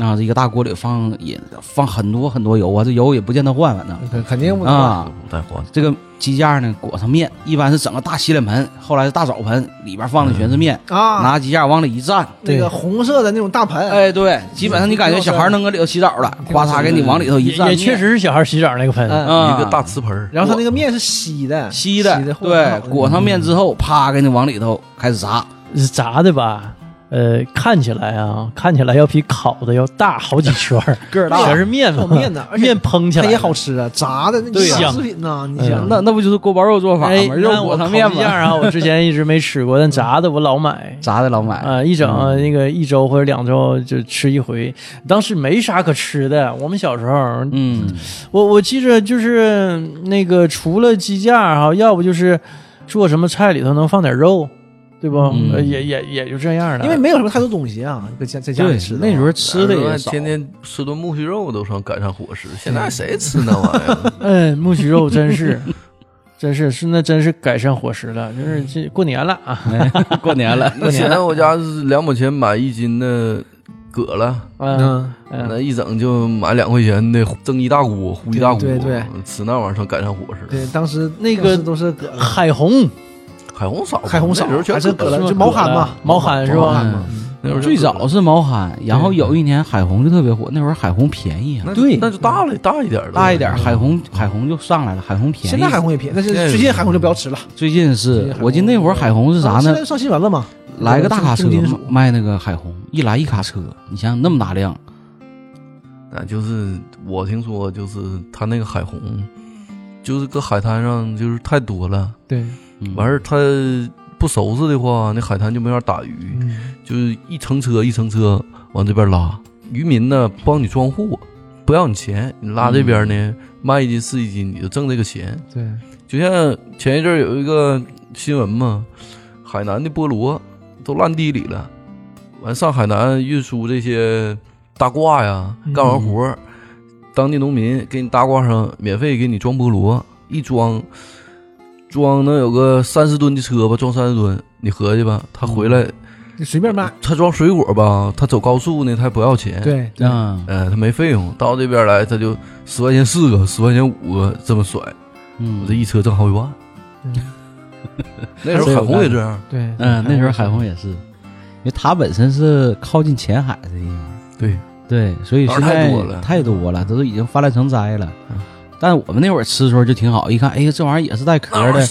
啊，这一个大锅里放也放很多很多油啊，这油也不见得换，反正肯肯定不啊，不带换。这个鸡架呢裹上面，一般是整个大洗脸盆，后来是大澡盆，里边放的全是面，啊，拿鸡架往里一站，那个红色的那种大盆，哎，对，基本上你感觉小孩能搁里头洗澡了，咵嚓给你往里头一站，也也确实是小孩洗澡那个盆。一个大瓷盆，然后它那个面是稀的，稀的，的，对，裹上面之后，啪给你往里头开始炸，是炸的吧？呃，看起来啊，看起来要比烤的要大好几圈儿，个儿全是面嘛，面的，面烹起来它也好吃啊，炸的那对呀。小食品呐，你嗯。想那那不就是锅包肉做法哎，吗？肉那我裹上面嘛，啊，我之前一直没吃过，但炸的我老买。炸的老买，啊，一整嗯。那个一周或者两周就吃一回，当时没啥可吃的。我们小时候，嗯，我我记着就是那个除了鸡架哈，要不就是做什么菜里头能放点肉，对不？嗯呃也也也就这样了。因为没有什么太多东西啊，在家在家对里吃，的那时候吃的也少，天天吃顿木须肉都算改善伙食，现在谁吃那玩意儿？嗯，木须肉真是。真是是那真是改善伙食了，就是这过年了啊，哎过年了，那现在我家是两毛钱买一斤的蛤了，嗯那一整就买两块钱的蒸一大锅，烀一大锅，对对对吃那玩意儿算改善伙食。对，当时那个当时都是蛤海虹海虹少，海红少那时候全还是就毛蚶嘛，毛蚶是吧？那时候最早是毛蚶，然后有一年海虹就特别火，那会儿海虹便宜啊，那对那就大了大一点的，大一点海虹海虹就上来了，海虹便宜。现在海虹也便宜，但是最近海虹就不要吃了。最近是我记得那会儿海虹是啥呢啊现？在上新闻了嘛？来个大卡车卖那个海虹，一来一卡车，你想想那么大量，啊，就是我听说，就是他那个海虹，就是搁海滩上就是太多了，对，嗯完事儿他不收拾的话，那海滩就没法打鱼，嗯，就是一层车一层车往这边拉，渔民呢帮你装货，不要你钱，你拉这边呢、卖一斤是一斤，你就挣这个钱。对，就像前一阵儿有一个新闻嘛，海南的菠萝都烂地里了，完上海南运输这些大挂呀，嗯干完活儿，当地农民给你大挂上免费给你装菠萝，一装装能有个三十吨的车吧，装三十吨，你合计吧，他回来、你随便卖。他装水果吧，他走高速呢，他还不要钱，，对对，嗯。呃，他没费用，到这边来他就十块钱四个，十块钱五个这么甩，嗯。我这一车挣好几万。嗯。那时候海虹也这样，对，嗯，那时候海虹也是，因为它本身是靠近浅海的地方，对，对，所以现在太多了。太多了，都已经泛滥成灾了。嗯。但我们那会儿吃的时候就挺好，一看，哎呀，这玩意儿也是带壳的。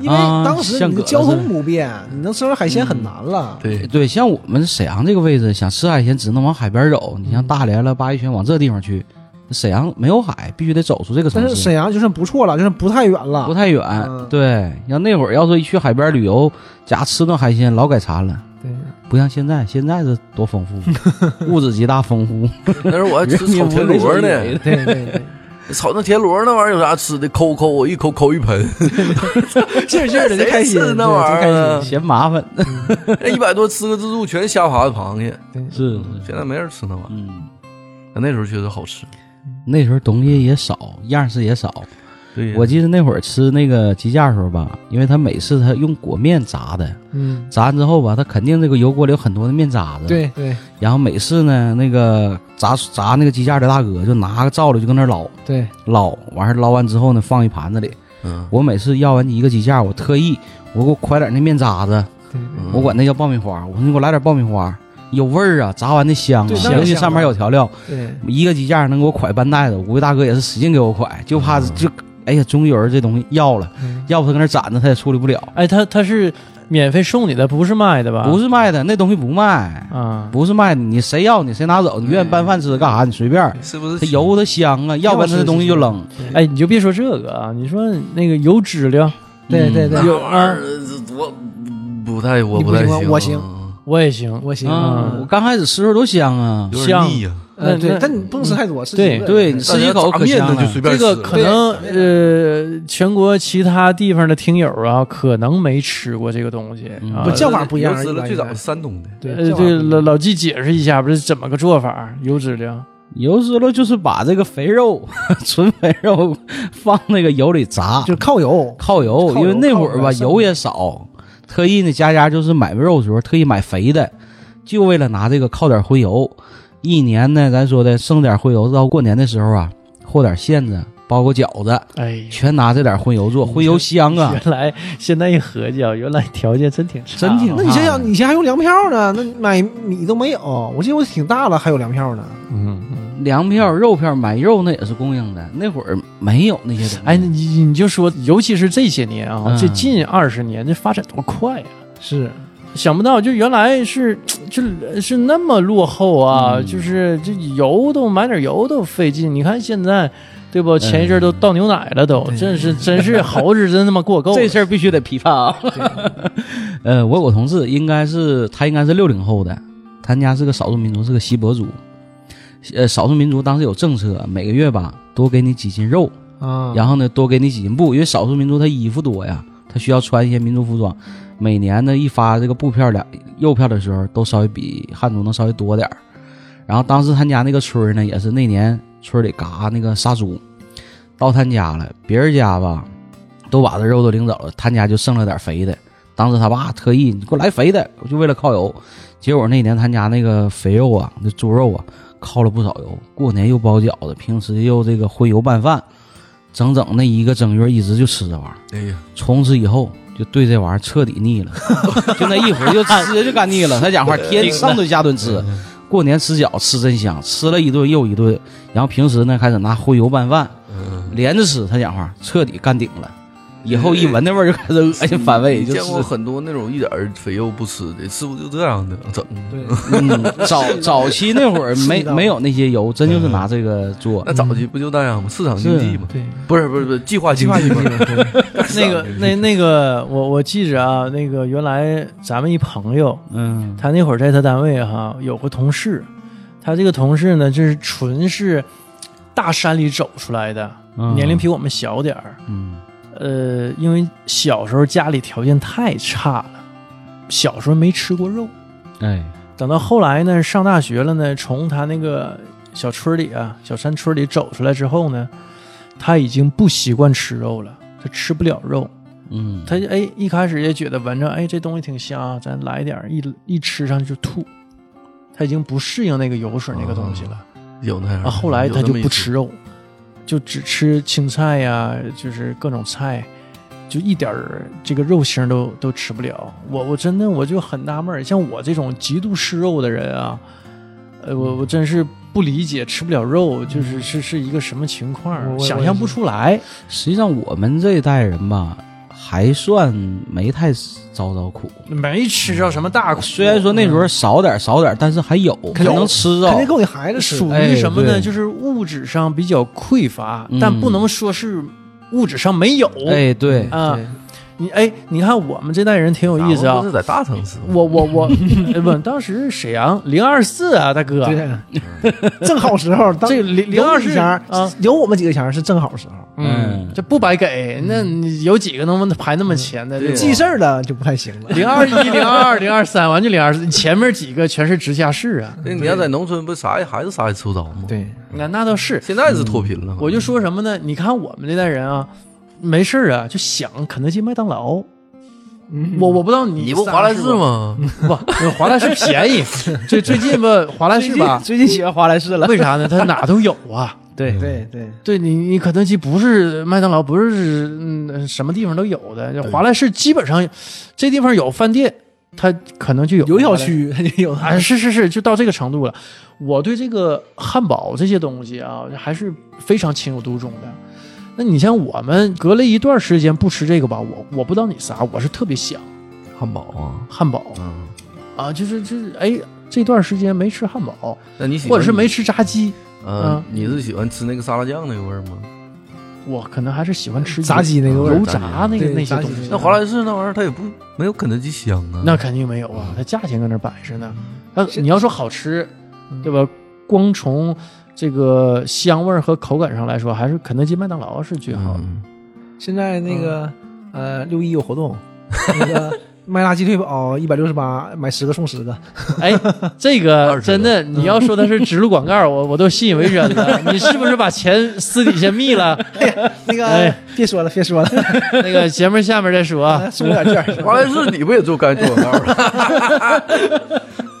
因为啊当时你的交通不便，你能吃到海鲜很难了。对，对，像我们沈阳这个位置，想吃海鲜只能往海边走。你像大连了、鲅鱼圈往这地方去，沈阳没有海，必须得走出这个城但是市，沈阳就算不错了，就算不太远了。不太远。嗯对，要那会儿要是一去海边旅游，家吃顿海鲜老改馋了。对，不像现在，现在是多丰富，物质极大丰富。那时候我还吃炒田螺呢，对对对，炒那田螺那玩意儿有啥吃的？抠抠，我一抠抠一盆，劲儿劲儿的就开心，那玩意儿嫌麻烦，那 一百多吃个自助全虾爬子螃蟹，是，现在没人吃那玩意儿。那时候确实好吃。那时候东西也少，样式也少。我记得那会儿吃那个鸡架的时候吧，因为他每次他用裹面炸的，嗯，炸完之后吧，他肯定这个油锅里有很多的面渣子。。对对然后每次呢，那个炸炸那个鸡架的大哥就拿个罩子就搁那捞对，捞，完事儿捞完之后呢，放一盘子里。嗯，我每次要完一个鸡架，我特意我给我快点那面渣子，嗯我管那叫爆米花。我说你给我来点爆米花，有味儿啊，炸完的香啊，香尤其上面有调料。对，一个鸡架能给我蒯半袋子，五位大哥也是使劲给我蒯，就怕就哎呀，终于有人这东西要了，嗯要不他搁那攒着他也处理不了。哎，他他是免费送你的，不是卖的吧？不是卖的，那东西不卖，啊，不是卖的，你谁要你谁拿走，你愿意拌饭吃干啥你随便。是不是它油它香啊，要不然它这东西就扔。哎，你就别说这个啊，你说那个油脂量，嗯对对对有玩意儿？我不太，我你不太行，行我行我也行。我行，啊，我刚开始吃的时候多香啊。有点香腻呀。呃，对，但你不能吃太多，吃对对你吃几口可香了。这个可能呃，全国其他地方的听友啊，可能没吃过这个东西嗯啊不。叫法不一样油脂了，最早是山东的，对呃，对，老老纪解释一下，不是怎么个做法？油脂量，油脂了就是把这个肥肉，纯肥肉放那个油里炸，就是靠油，靠油，因为那会儿吧油油也少，特意呢家家就是买肉的时候特意买肥的，就为了拿这个靠点荤油。一年呢，咱说的剩点荤油，到过年的时候啊，和点馅子，包个饺子，哎，全拿这点荤油做，荤油香啊。原来现在一合计啊，原来条件真挺差，真挺那你想啊想，以前还用粮票呢，那买米都没有。我记得我挺大了还有粮票呢。嗯嗯。粮票、肉票买肉那也是供应的，那会儿没有那些东西。哎，你你就说，尤其是这些年啊，嗯这近二十年这发展多快呀、是，想不到，就原来是就是那么落后啊，嗯就是这油都买点油都费劲。你看现在，对不？前一阵都倒牛奶了都，对真是真是好日子真他妈过够了。这事儿必须得批判啊。呃，我有个同事，应该是他应该是六零后的，他家是个少数民族，是个锡伯族。呃，少数民族当时有政策，每个月吧多给你几斤肉，啊，然后呢多给你几斤布，因为少数民族他衣服多呀，他需要穿一些民族服装。每年呢一发这个布票两肉票的时候，都稍微比汉族能稍微多点儿。然后当时他家那个村儿呢，也是那年村里嘎那个杀猪，到他家了，别人家吧都把这肉都领走了，他家就剩了点肥的。当时他爸特意你给我来肥的，就为了靠油。结果那年他家那个肥肉啊，那猪肉啊，靠了不少油。过年又包饺子，平时又这个荤油拌饭，整整那一个正月一直就吃这玩意儿。哎呀，从此以后就对这玩意儿彻底腻了，就那一会儿就吃就干腻了。他讲话天上顿下顿吃，过年吃饺吃真香，吃了一顿又一顿。然后平时呢开始拿荤油拌饭，嗯，连着吃。他讲话彻底干顶了，以后一闻那味儿就开始恶心反胃，就吃见过很多那种一点儿肥肉不吃的，是不是就这样的。整？对，嗯，早 早期那会儿没没有那些油，真就是拿这个做。那。早期不就那样吗？市场经济嘛，对，不是不是不是计划计划经济。那个那那个，我我记着啊，那个原来咱们一朋友，嗯，他那会儿在他单位哈有个同事，他这个同事呢，就是纯是大山里走出来的，嗯。年龄比我们小点儿。嗯呃，因为小时候家里条件太差了，小时候没吃过肉。哎等到后来呢，上大学了呢，从他那个小村里啊、小山村里走出来之后呢，他已经不习惯吃肉了，他吃不了肉。嗯，他哎一开始也觉得闻着哎这东西挺香啊，咱来点儿，一一吃上去就吐。他已经不适应那个油水那个东西了、有那样啊，后来他就不吃肉，就只吃青菜呀，就是各种菜，就一点儿这个肉腥都都吃不了。我我真的我就很纳闷儿，像我这种极度嗜肉的人啊，呃，我我真是不理解吃不了肉就是是是一个什么情况想象不出来。实际上我们这一代人吧，还算没太遭着苦。没吃着什么大苦，虽然说那时候少点少点，但是还有，还肯定能吃着肯。定够给孩子吃属。于什么呢？哎就是物质上比较匮乏，嗯但不能说是物质上没有。哎，对，啊对，你哎，你看我们这代人挺有意思啊。是在大城市吗，我我我，呃不，当时沈阳零二四啊，大哥，对，正好时候，当这零零有二四啊，有我们几个钱是正好时候。嗯，这不白给，那你有几个能排那么前的？记事儿了就不太行了。零二一、零二二、零二三，完就零二四，前面几个全是直辖市啊。那你要在农村，不啥也还是啥也吃不着吗？，对，那那倒是，现在是脱贫了。我就说什么呢？你看我们这代人啊，没事儿啊，就想肯德基、麦当劳。我我不知道你你不华莱士士？吗？不，华莱士便宜。最最近吧，华莱士吧，最近喜欢华莱士了。为啥呢？它哪都有啊。对 对对，对你，你肯德基不是麦当劳，不是嗯什么地方都有的。华莱士基本上这地方有饭店，它可能就有有小区它就有。啊，是是是，就到这个程度了。我对这个汉堡这些东西啊，还是非常情有独钟的。那你像我们隔了一段时间不吃这个吧，我我不知道你啥，我是特别想汉堡啊，汉堡嗯，啊，就是就是哎，这段时间没吃汉堡，那你喜欢或者是没吃炸鸡，嗯嗯，你是喜欢吃那个沙拉酱那个味儿吗？我可能还是喜欢吃炸鸡那个味儿油炸那个对炸鸡那些东西。那华莱士那玩意儿它也不没有肯德基香啊。那肯定没有啊，它价钱搁那摆着呢。那你要说好吃，对吧？光从这个香味儿和口感上来说，还是肯德基、麦当劳是最好的。嗯，现在那个呃六一有活动，那个麦辣鸡腿堡一百六十八，买十个送十个。哎，这个真的，你要说它是植入广告，我我都信以为真了。你是不是把钱私底下密了？那个哎别说了，别说了，那个节目下面再说啊。送点券儿。华莱士你不也做干做广告了？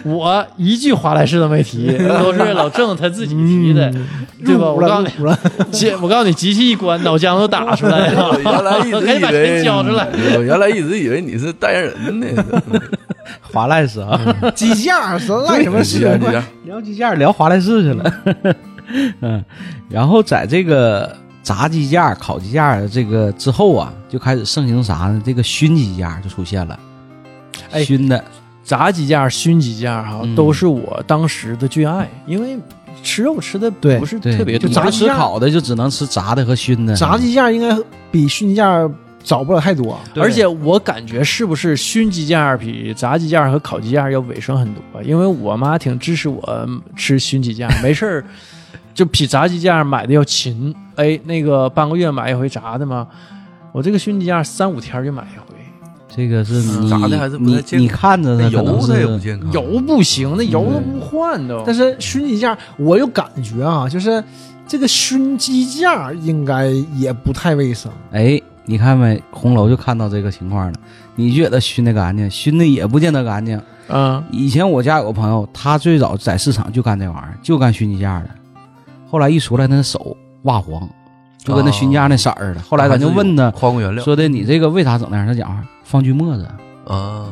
我一句华莱士都没提，都是老郑他自己提的，对吧？我告诉你，机我告诉你，机器一关，脑浆都打出来了。原来一直以为交出来。我原来一直以为你是代言人呢。华莱士啊，鸡架说赖什么事？这样聊鸡架聊华莱士去了。嗯，然后在这个炸鸡架、烤鸡架这个之后啊，就开始盛行啥呢？这个熏鸡架就出现了。哎熏的，炸鸡架、熏鸡架哈，嗯都是我当时的最爱，因为吃肉吃的不是，特别多就。炸炸鸡烤的就只能吃炸的和熏的。炸鸡架应该比熏鸡架少不了太多。而且我感觉是不是熏鸡架比炸鸡架和烤鸡架要卫生很多？因为我妈挺支持我吃熏鸡架，没事儿就比炸鸡架买的要勤。哎，那个半个月买一回炸的嘛，我这个熏鸡架三五天就买一回。这个是你炸的还是不太你你看着那它可能油它也不是健康，油不行，那油都不换都。但是熏鸡架，我有感觉啊，就是这个熏鸡架应该也不太卫生。哎，你看没？红楼就看到这个情况了。你觉得熏的干净，熏的也不见得干净。嗯，以前我家有个朋友，他最早在市场就干这玩意儿，就干熏鸡架的。后来一出来，那手蜡黄，就跟那熏架那色儿似的。后来咱就问他，矿物原料说的你这个为啥整那样？他讲放锯末子，啊，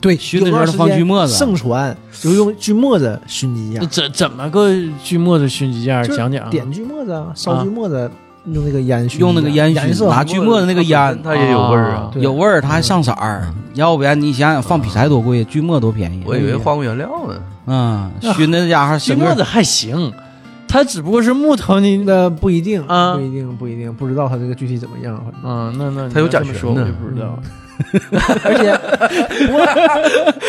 对，熏的时候放锯末子盛传就用锯末子熏鸡架那，怎怎么个锯末子熏鸡架？讲讲。点锯末子啊，烧锯末子，用那个烟熏，用那个烟熏，拿锯末子那个烟它也有味儿啊。有味儿，它还上色儿。要不然你想想，放劈柴多贵，锯末多便宜。我以为化工原料呢。嗯，熏的这家伙锯末子还行，它只不过是木头，你那不一定啊不一定，不一定，不知道它这个具体怎么样。啊嗯，那那它有甲醛呢就不知道。而且，不过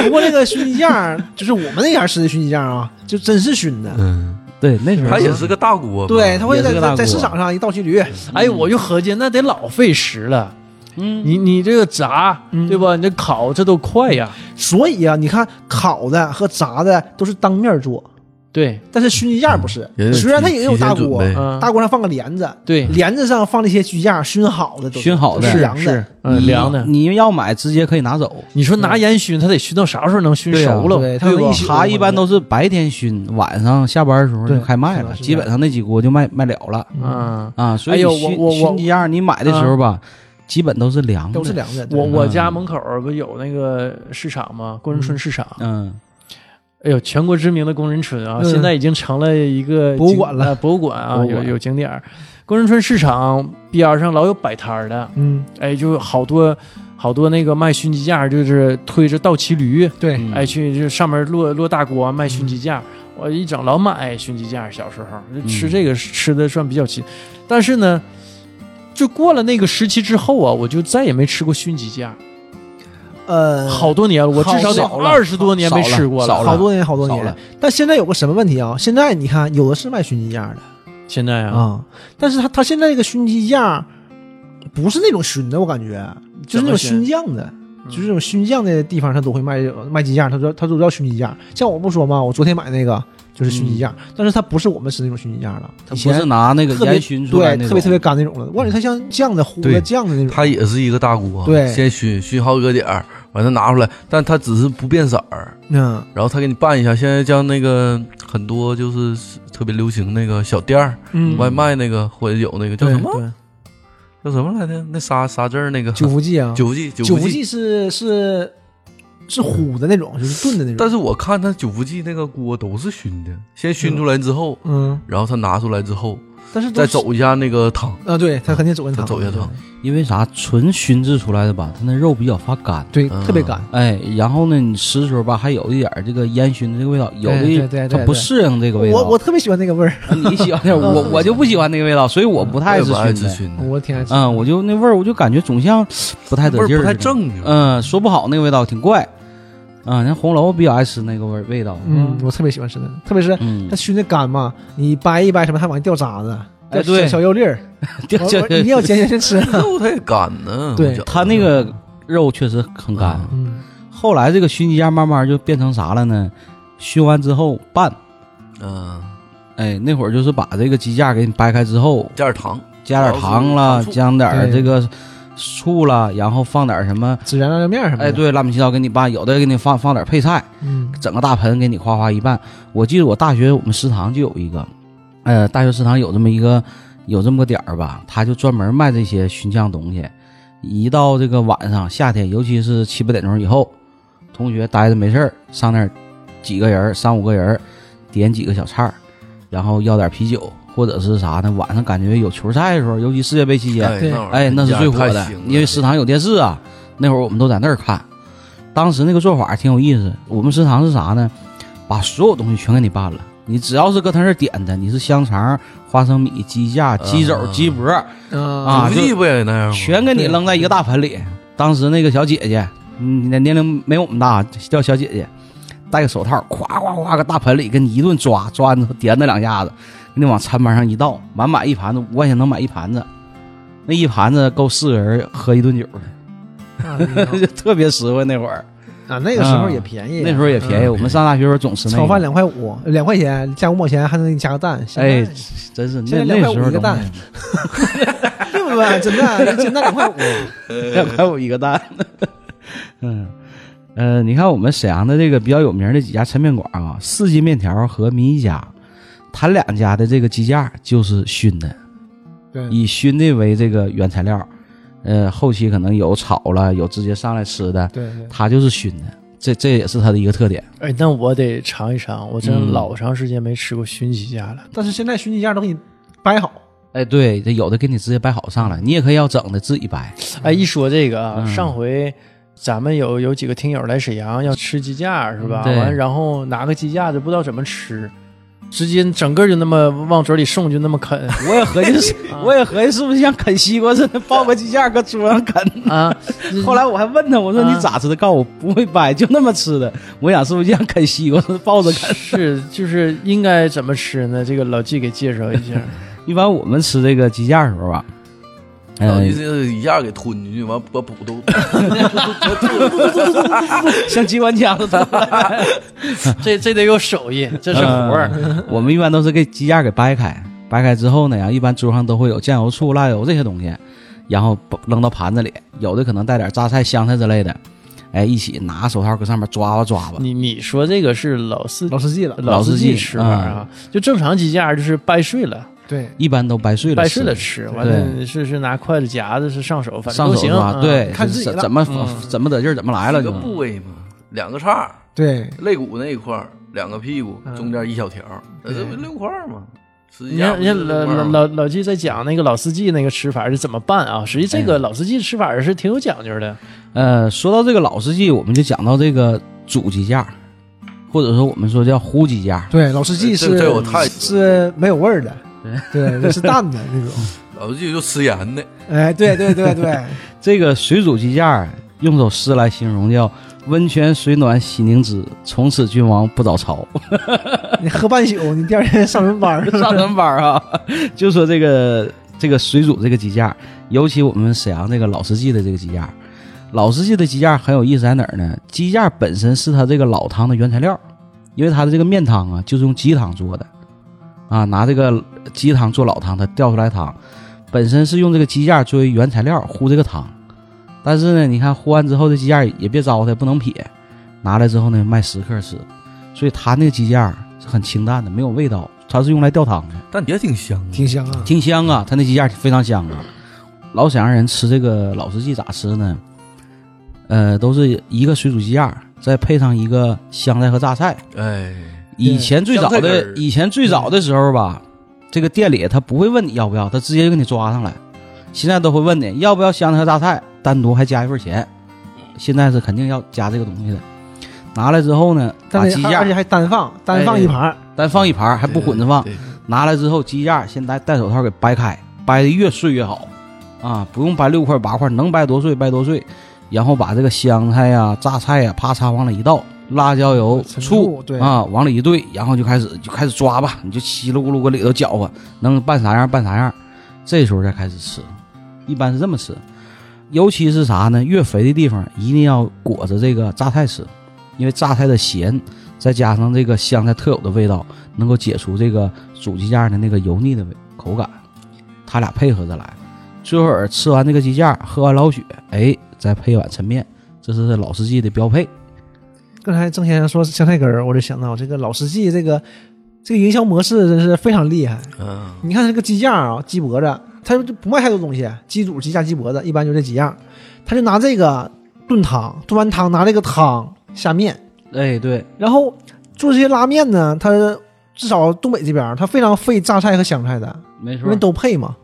不过那个熏鸡架，就是我们那家吃的熏鸡架啊，就真是熏的。嗯，对那时候它也是个大锅。对，它会在在市场上一倒骑驴，哎，我就合计那得老费时了。嗯你你这个炸，嗯对吧？你这烤这都快呀。所以啊，你看烤的和炸的都是当面做，对，但是熏鸡架不是虽然它也有大锅，大锅上放个帘子，对帘子上放那些鸡架熏好的都是，熏好的都是凉是的。，嗯，凉的。你要买直接可以拿走。你说拿烟熏，它得熏到啥时候能熏熟了？对它一？般都是白天熏，晚上下班的时候就开卖了，基本上那几锅就卖卖了了啊，啊。所以熏我我我熏鸡架你买的时候吧，基本都是凉的，都是凉的。我我嗯家门口不有那个市场吗？工人村市场。嗯，哎呦，全国知名的工人村啊，嗯。现在已经成了一个博物馆了。呃博物馆啊，馆。有有景点儿。工人村市场边上老有摆摊儿的，嗯，哎，就好多好多那个卖熏鸡架，就是推着倒骑驴，对，嗯。哎，去就上面落落大锅卖熏鸡架。我一整老买熏鸡架，小时候就吃这个吃的算比较勤，但是呢，就过了那个时期之后啊，我就再也没吃过熏鸡架，呃，好多年了，我至少得二十多年没吃过少了好多年好多年了。但现在有个什么问题啊？现在你看，有的是卖熏鸡架的现在啊，啊，但是他他现在这个熏鸡架不是那种熏的，我感觉就是那种熏酱的。就是这种熏酱的地方，他都会卖卖鸡架，他说他都叫熏鸡架。像我不说嘛，我昨天买那个就是熏鸡架，但是它不是我们吃那种熏鸡架了，以前它不是拿那个特别烟熏对特别特别干那种的，我感觉它像酱的糊的酱的那种。它也是一个大锅，对先熏熏好几个点儿，完了拿出来，但它只是不变色儿，嗯，然后他给你拌一下。现在像那个很多就是特别流行那个小店儿、嗯外卖那个或者有那个叫什么对叫什么来着？那仨仨字儿那个九福记啊，九福记九九福福记。是是是糊的那种，就是炖的那种。但是我看他九福记那个锅都是熏的，先熏出来之后，嗯，然后他拿出来之后但是再走一下那个汤，啊，对他肯定走跟再汤，走一下汤。因为啥？纯熏制出来的吧，它那肉比较发干。对，嗯特别干。哎，然后呢，你吃的时候吧，还有一点这个烟熏的这个味道，有的它不适应这个味道。我我特别喜欢那个味儿，你喜欢那种，我我就不喜欢那个味道，所以我不太爱吃熏的。我挺爱吃。嗯，我就那味儿，我就感觉总像不太得劲儿不太。正经。嗯，说不好那个味道挺怪。啊，人红楼比较爱吃那个味味道。嗯，我特别喜欢吃那个，特别是嗯它，熏的干嘛，你掰一掰什么还往下掉渣子，掉哎对小小肉粒儿，我就就我一定要捡捡先吃。肉它也干呢，对它那个肉确实很干。嗯，后来这个熏鸡架慢慢就变成啥了呢？熏完之后拌，嗯，哎，那会儿就是把这个鸡架给你掰开之后，加点糖，加点糖了，加点儿这个醋了，然后放点什么，孜然辣椒面什么的。哎，，对，乱七八糟给你拌，有的给你放放点配菜，嗯，整个大盆给你哗哗一拌。我记得我大学我们食堂就有一个，呃，大学食堂有这么一个有这么个点儿吧，他就专门卖这些熏酱东西。一到这个晚上，夏天，尤其是七八点钟以后，同学待着没事儿，上那儿几个人，三五个人，点几个小菜儿，然后要点啤酒，或者是啥呢？晚上感觉有球赛的时候，尤其世界杯期间，对哎，那是最火的，因为食堂有电视啊。那会儿我们都在那儿看，当时那个做法挺有意思。我们食堂是啥呢？把所有东西全给你办了，你只要是搁他那儿点的，你是香肠、花生米、鸡架、鸡肘、啊鸡脖，啊啊九福记不也那样吗？全给你扔在一个大盆里。当时那个小姐姐，嗯，那年龄没我们大，叫小姐姐，戴个手套，咵咵咵，搁大盆里给你一顿抓，抓完之后点那两下子，给你往餐盘上一倒，满满一盘子，五块钱能买一盘子，那一盘子够四个人喝一顿酒的，啊就 特别实惠那会儿。啊，那个时候也便宜，那时候也便宜，我们上大学时候总吃那个。炒饭两块五，两块钱加五毛钱，还能给你加个蛋。现哎，真是那那时候一个蛋 对不对？真的，真的两块五。两块五一个蛋。嗯，呃，你看我们沈阳的这个比较有名的几家抻面馆啊，四季面条和民一家，他两家的这个鸡架就是熏的，对，以熏的为这个原材料，呃，后期可能有炒了，有直接上来吃的，对对，它就是熏的，这这也是它的一个特点。哎，那我得尝一尝，我真嗯。老长时间没吃过熏鸡架了。但是现在熏鸡架都给你掰好，哎，对，这有的给你直接掰好上来，你也可以要整的自己掰。哎，一说这个啊，嗯。上回咱们有有几个听友来沈阳要吃鸡架是吧？嗯对。完，然后拿个鸡架就不知道怎么吃，直接整个就那么往嘴里送，就那么啃 我也合计是，我也合计是不是像啃西瓜似的，抱个鸡架搁桌上啃。啊。后来我还问他，我说啊你咋吃的？告诉我不会掰，就那么吃的。我想是不是像啃西瓜似的抱着啃？是就是应该怎么吃呢？这个老纪给介绍一下。一般我们吃这个鸡架的时候啊，呃然后就，这一下给吞进去，完把补都 像机关枪似的。这这得有手艺，这是活儿。嗯我们一般都是给鸡架给掰开，掰开之后呢，然后一般桌上都会有酱油、醋、辣油这些东西，然后扔到盘子里，有的可能带点榨菜、香菜之类的，哎，一起拿手套搁上面抓吧抓吧。你你说这个是老司老司机了。老司老司机吃法啊？就正常鸡架就是掰碎了，对，一般都掰碎了，掰碎了。吃，完了对是是拿筷子夹子，是上手，反正上都行。啊对，看自己怎怎么嗯怎么得劲儿怎么来了就几个。部位嘛，两个叉，对，肋骨那一块儿，两个屁股，嗯中间一小条，那这不六块儿吗？实际你看，上人家老老老老季在讲那个老司机那个吃法是怎么办啊？实际这个老司机吃法是挺有讲究的。呃，说到这个老司机，我们就讲到这个主鸡架，或者说我们说叫烀鸡架。对，老司机是这我太是没有味儿的，对，是淡的那种。老司机就吃盐的，哎，对对对对，这个水煮鸡架用首诗来形容，叫“温泉水暖洗凝脂，从此君王不早朝 你喝半宿，你第二天上什么班儿？”。上什么班儿啊？就说这个这个水煮这个鸡架，尤其我们沈阳这个老司机的这个鸡架，老司机的鸡架很有意思在哪儿呢？鸡架本身是它这个老汤的原材料，因为它的这个面汤啊就是用鸡汤做的，啊，拿这个鸡汤做老汤，它调出来汤，本身是用这个鸡架作为原材料烀这个汤。但是呢，你看烀完之后，这鸡架也别糟蹋，不能撇，拿来之后呢卖食客吃，所以它那个鸡架是很清淡的，没有味道，它是用来吊汤的，但也挺香的。挺香啊。挺香啊，它那鸡架非常香啊。老沈阳人吃这个老司机咋吃呢？呃，都是一个水煮鸡架，再配上一个香菜和榨菜。哎，以前最早的以前最早的时候吧，这个店里他不会问你要不要，他直接就给你抓上来。现在都会问你要不要香菜和榨菜，单独还加一份钱。现在是肯定要加这个东西的。拿来之后呢，把鸡架而且还单放，单放一盘儿。单放一盘儿，还不混着放。拿来之后，鸡架先戴戴手套给掰开，掰的越碎越好啊！不用掰六块八块，能掰多碎掰多碎。然后把这个香菜呀、榨菜呀，啪嚓往里一倒，辣椒油、醋啊，往里一兑，然后就开始就开始抓吧，你就稀里咕噜搁里头搅和，能拌啥样拌啥样。这时候再开始吃，一般是这么吃。尤其是啥呢？越肥的地方一定要裹着这个榨菜吃，因为榨菜的咸，再加上这个香菜特有的味道，能够解除这个煮鸡架的那个油腻的味口感。它俩配合着来，最后儿吃完这个鸡架，喝完老雪，哎，再配一碗抻面，这是老司机的标配。刚才郑先生说香菜根儿，我就想到这个老司机这个这个营销模式真是非常厉害。嗯，你看这个鸡架啊，鸡脖子，他就不卖太多东西，鸡肚、鸡架、鸡脖子，一般就这几样。他就拿这个炖汤，炖完汤拿这个汤下面，哎，对，然后做这些拉面呢，他至少东北这边儿它非常费榨菜和香菜的，没错因为，都配嘛。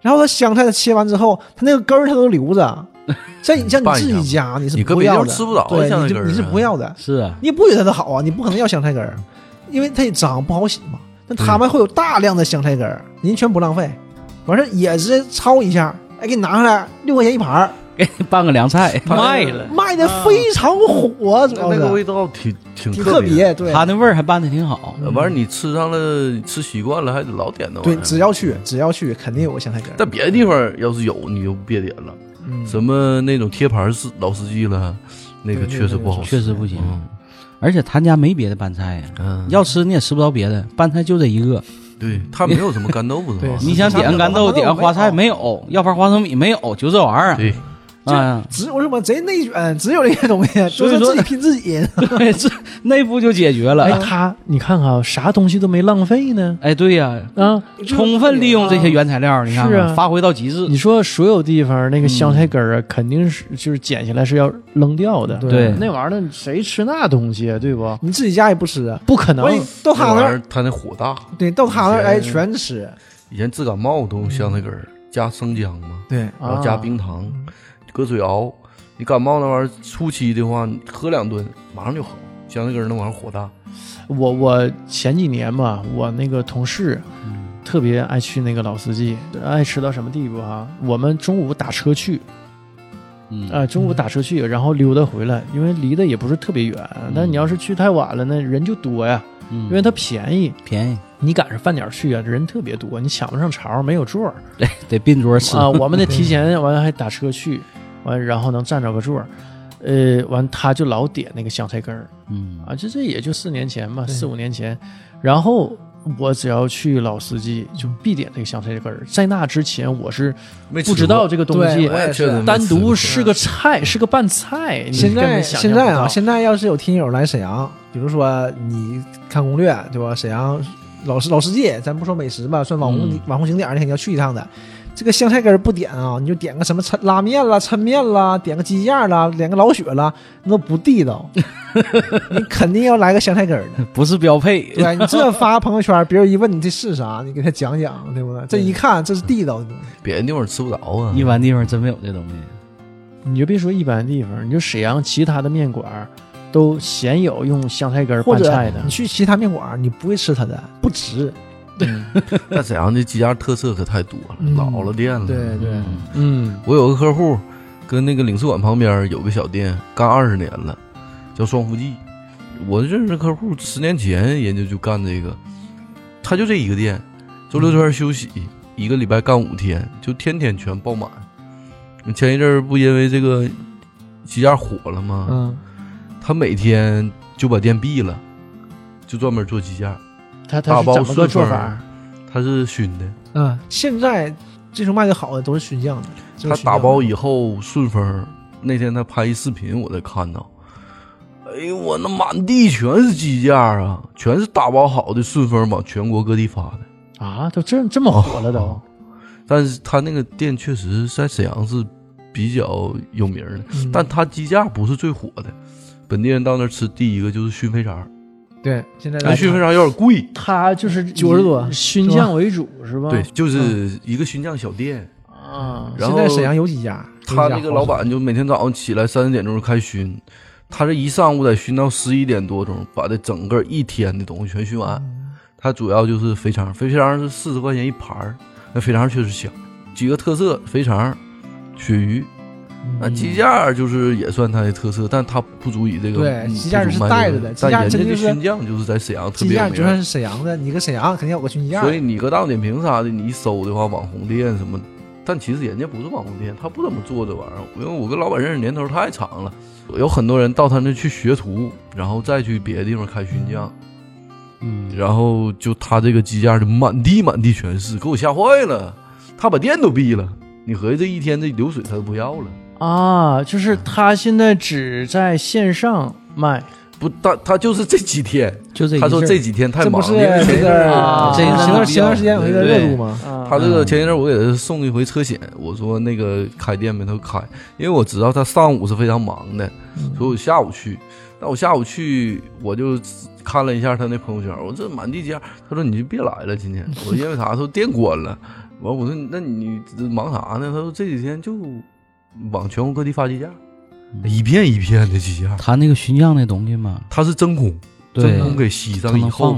然后他香菜他切完之后，他那个根儿他都留着。像你像你自己家，你是不要的，吃不着对，香菜根你就你是啊不要的，是啊，你也不觉得它好啊，你不可能要香菜根儿，因为它也脏不好洗嘛。但他们会有大量的香菜根儿，您全不浪费，完事儿也是焯一下，哎，给你拿上来六块钱一盘儿，给你拌个凉菜，卖了，卖的非常火，主要是那那个味道挺挺挺特别。对它那味儿还拌的挺好。呃完事儿你吃上了，吃习惯了，还得老点那玩意对，只要去只要去，肯定有个香菜根儿。在别的地方要是有，你就别点了。嗯。什么那种贴牌是老司机了，那个确实不好吃，确实不行。嗯。而且他家没别的拌菜呀，嗯，要吃你也吃不着别的，拌菜就这一个。对他没有什么干豆腐？你想点个干豆，点个花菜没有，要盘花生米没有，就这玩意儿。对，啊，只有什么贼内卷，只有这些东西，所以说就是自己拼自己。对，这内部就解决了。哎，他你看看啊，啥东西都没浪费呢哎，对呀，啊！充分利用这些原材料，你看发挥到极致。你说所有地方那个香菜根儿啊，肯定是就是剪下来是要扔掉的。对那玩意儿谁吃那东西啊？对不？你自己家也不吃啊，不可能到他那儿，他那火大，对，到他那儿，哎，全吃。以前治感冒都用香菜根儿加生姜嘛，对，然后加啊冰糖，搁水熬。你感冒那玩意儿初期的话，你喝两顿马上就好。像那个人那玩意儿火大，我我前几年吧，我那个同事特别爱去那个老司机，爱吃到什么地步哈？我们中午打车去，嗯啊、中午打车去，然后溜达回来，因为离得也不是特别远。但你要是去太晚了，那人就多呀，嗯因为它便宜。便宜，你赶上饭点儿去啊，人特别多，你抢不上潮，没有座儿 得得并桌吃啊。我们得提前完了还打车去，完然后能占着个座儿。呃，完他就老点那个香菜根儿嗯啊，这这也就四年前吧，四五年前。然后我只要去老司机，就必点这个香菜根儿。在那之前，我是不知道这个东西单独是个菜，是个拌菜。你现在现在啊，现在要是有听友来沈阳，比如说你看攻略，对吧？沈阳老司老司机，咱不说美食吧，算网红、嗯网红景点儿，你肯定要去一趟的。这个香菜根儿不点啊，你就点个什么抻拉面啦、抻面啦，点个鸡架啦，点个老雪啦，那都不地道。你肯定要来个香菜根儿的，不是标配。对你这发朋友圈，别人一问你这是啥，你给他讲讲，对不对？这一看这是地道的东西。别的地方吃不着啊。一般地方真没有这东西。你就别说一般地方，你就沈阳其他的面馆都鲜有用香菜根拌菜的你。去其他面馆，你不会吃它的，不值。但沈阳这鸡架特色可太多了，嗯老了店了。对对，嗯嗯我有个客户跟那个领事馆旁边有个小店，干二十年了，叫双福记。我认识客户十年前人家就干这个，他就这一个店，周六周日休息，一个礼拜干五天，就天天全爆满。前一阵儿不因为这个鸡架火了吗？嗯，他每天就把店闭了，就专门做鸡架。他大包他是怎么个做法？他是熏的，嗯，现在这种卖的好的都是熏酱的，这他打包以后顺丰。那天他拍一视频，我才看到。哎呦，我那满地全是鸡架啊，全是打包好的顺丰往全国各地发的。啊，都这这么火了都哦但是他那个店确实在沈阳是比较有名的，嗯但他鸡架不是最火的。本地人到那儿吃，第一个就是熏肥肠，对，现在但熏肥肠有点贵。他就是九十多熏酱为主是吧？对，就是一个熏酱小店。啊，然后现在沈阳有几家，他那个老板就每天早上起来三四点钟就开熏，他这一上午得熏到十一点多钟，把这整个一天的东西全熏完。嗯他主要就是肥肠，肥肠是四十块钱一盘儿，那肥肠确实香。几个特色：肥肠、鳕鱼。那嗯鸡架就是也算它的特色，但它不足以这个。对嗯鸡架是带着的鸡但人家的架真就是熏酱就是在沈阳特别有名鸡架就算是沈阳的，你搁沈阳肯定有个熏鸡架，所以你搁大众点评啥的，你一搜的话，网红店什么，但其实人家不是网红店，他不怎么做这玩意儿。因为我跟老板认识年头太长了，有很多人到他那去学徒，然后再去别的地方开熏酱，嗯，然后就他这个鸡架就满地满地全是，给我吓坏了。他把店都闭了，你合计这一天这流水他都不要了。啊，就是他现在只在线上卖不，他他就是这几天，就这他说这几天太忙了，这不是因为前一阵儿个啊前这个段前段时间有一个热度嘛，啊他这个前一阵儿我给他送一回车险，我说那个开店没他开，因为我知道他上午是非常忙的，所以我下午去。那我下午去，我就看了一下他那朋友圈，我这满地家。他说你就别来了，今天。我说因为啥？他说店关了。完我说那你忙啥呢？他说这几天就往全国各地发鸡架，一片一片的鸡架，他那个熏酱那东西嘛，它是真空，真，空给吸上以后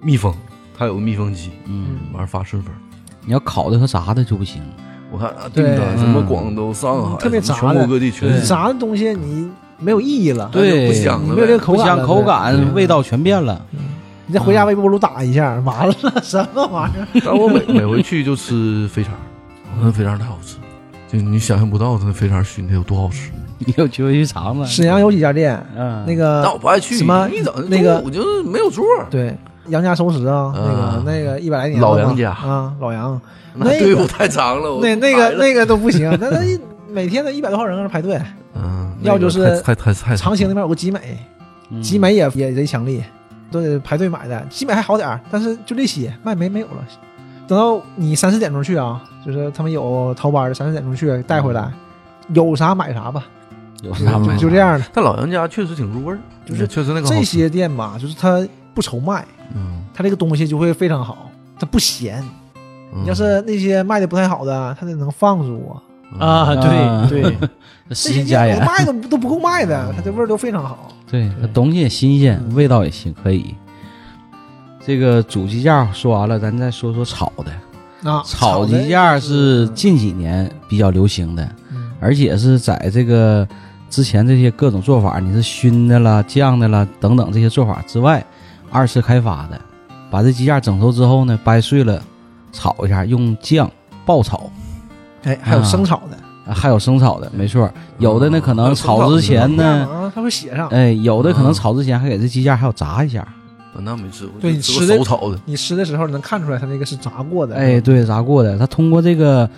密封，它有个密封机，嗯，完发顺丰。你要烤的和炸的就不行，我看啊，订对。单什么嗯广州、上海，特别炸的。全国各地全炸的东西你没有意义了，对。不香了没有这个。口感口感、味道全变了。你再回家微波炉打一下，完了什么玩意儿？但我每每回去就吃肥肠，我那肥肠太好吃，就你想象不到它那肥肠熏的有多好吃。你有机会去尝尝。沈阳有几家店，嗯，那但个我不爱去，什么一整那个我就是没有座。对杨家熟食啊，那个啊那个一百来年老杨家啊，老杨 那那个队伍太长了，那那个那个都不行，那那一 每天的一百多号人搁那排队，嗯，要就是太太太太长兴那边有个集美，嗯集美也也贼强力，都得排队买的。集美还好点儿，但是就这些卖没没有了。等到你三四点钟去啊，就是他们有淘班的，三四点钟去带回来，有啥买啥吧，有啥买就这样的。但老杨家确实挺入味儿，就是确实那个好，这些店吧，就是他不愁卖，嗯，它这个东西就会非常好，他不咸。要是那些卖的不太好的，他得能放住啊。啊，啊对对，这新些加盐，卖都 都不够卖的，他这味儿都非常好。对，它东西也新鲜，味道也行，可以。这个煮鸡架说完了，咱再说说炒的。啊，炒的鸡架是近几年比较流行的，嗯而且是在这个之前这些各种做法，你是熏的啦、酱的啦等等这些做法之外，二次开发的。把这鸡架整熟之后呢，掰碎了炒一下，用酱爆炒。哎，还有生炒的，啊还有生炒的，没错。有的呢，可能炒之前呢，啊，它会写上。哎，有的可能嗯炒之前还给这鸡架还要炸一下。啊那没吃过，对就你吃的手炒的，你吃的时候能看出来它那个是炸过的。哎，对，炸过的，它通过这个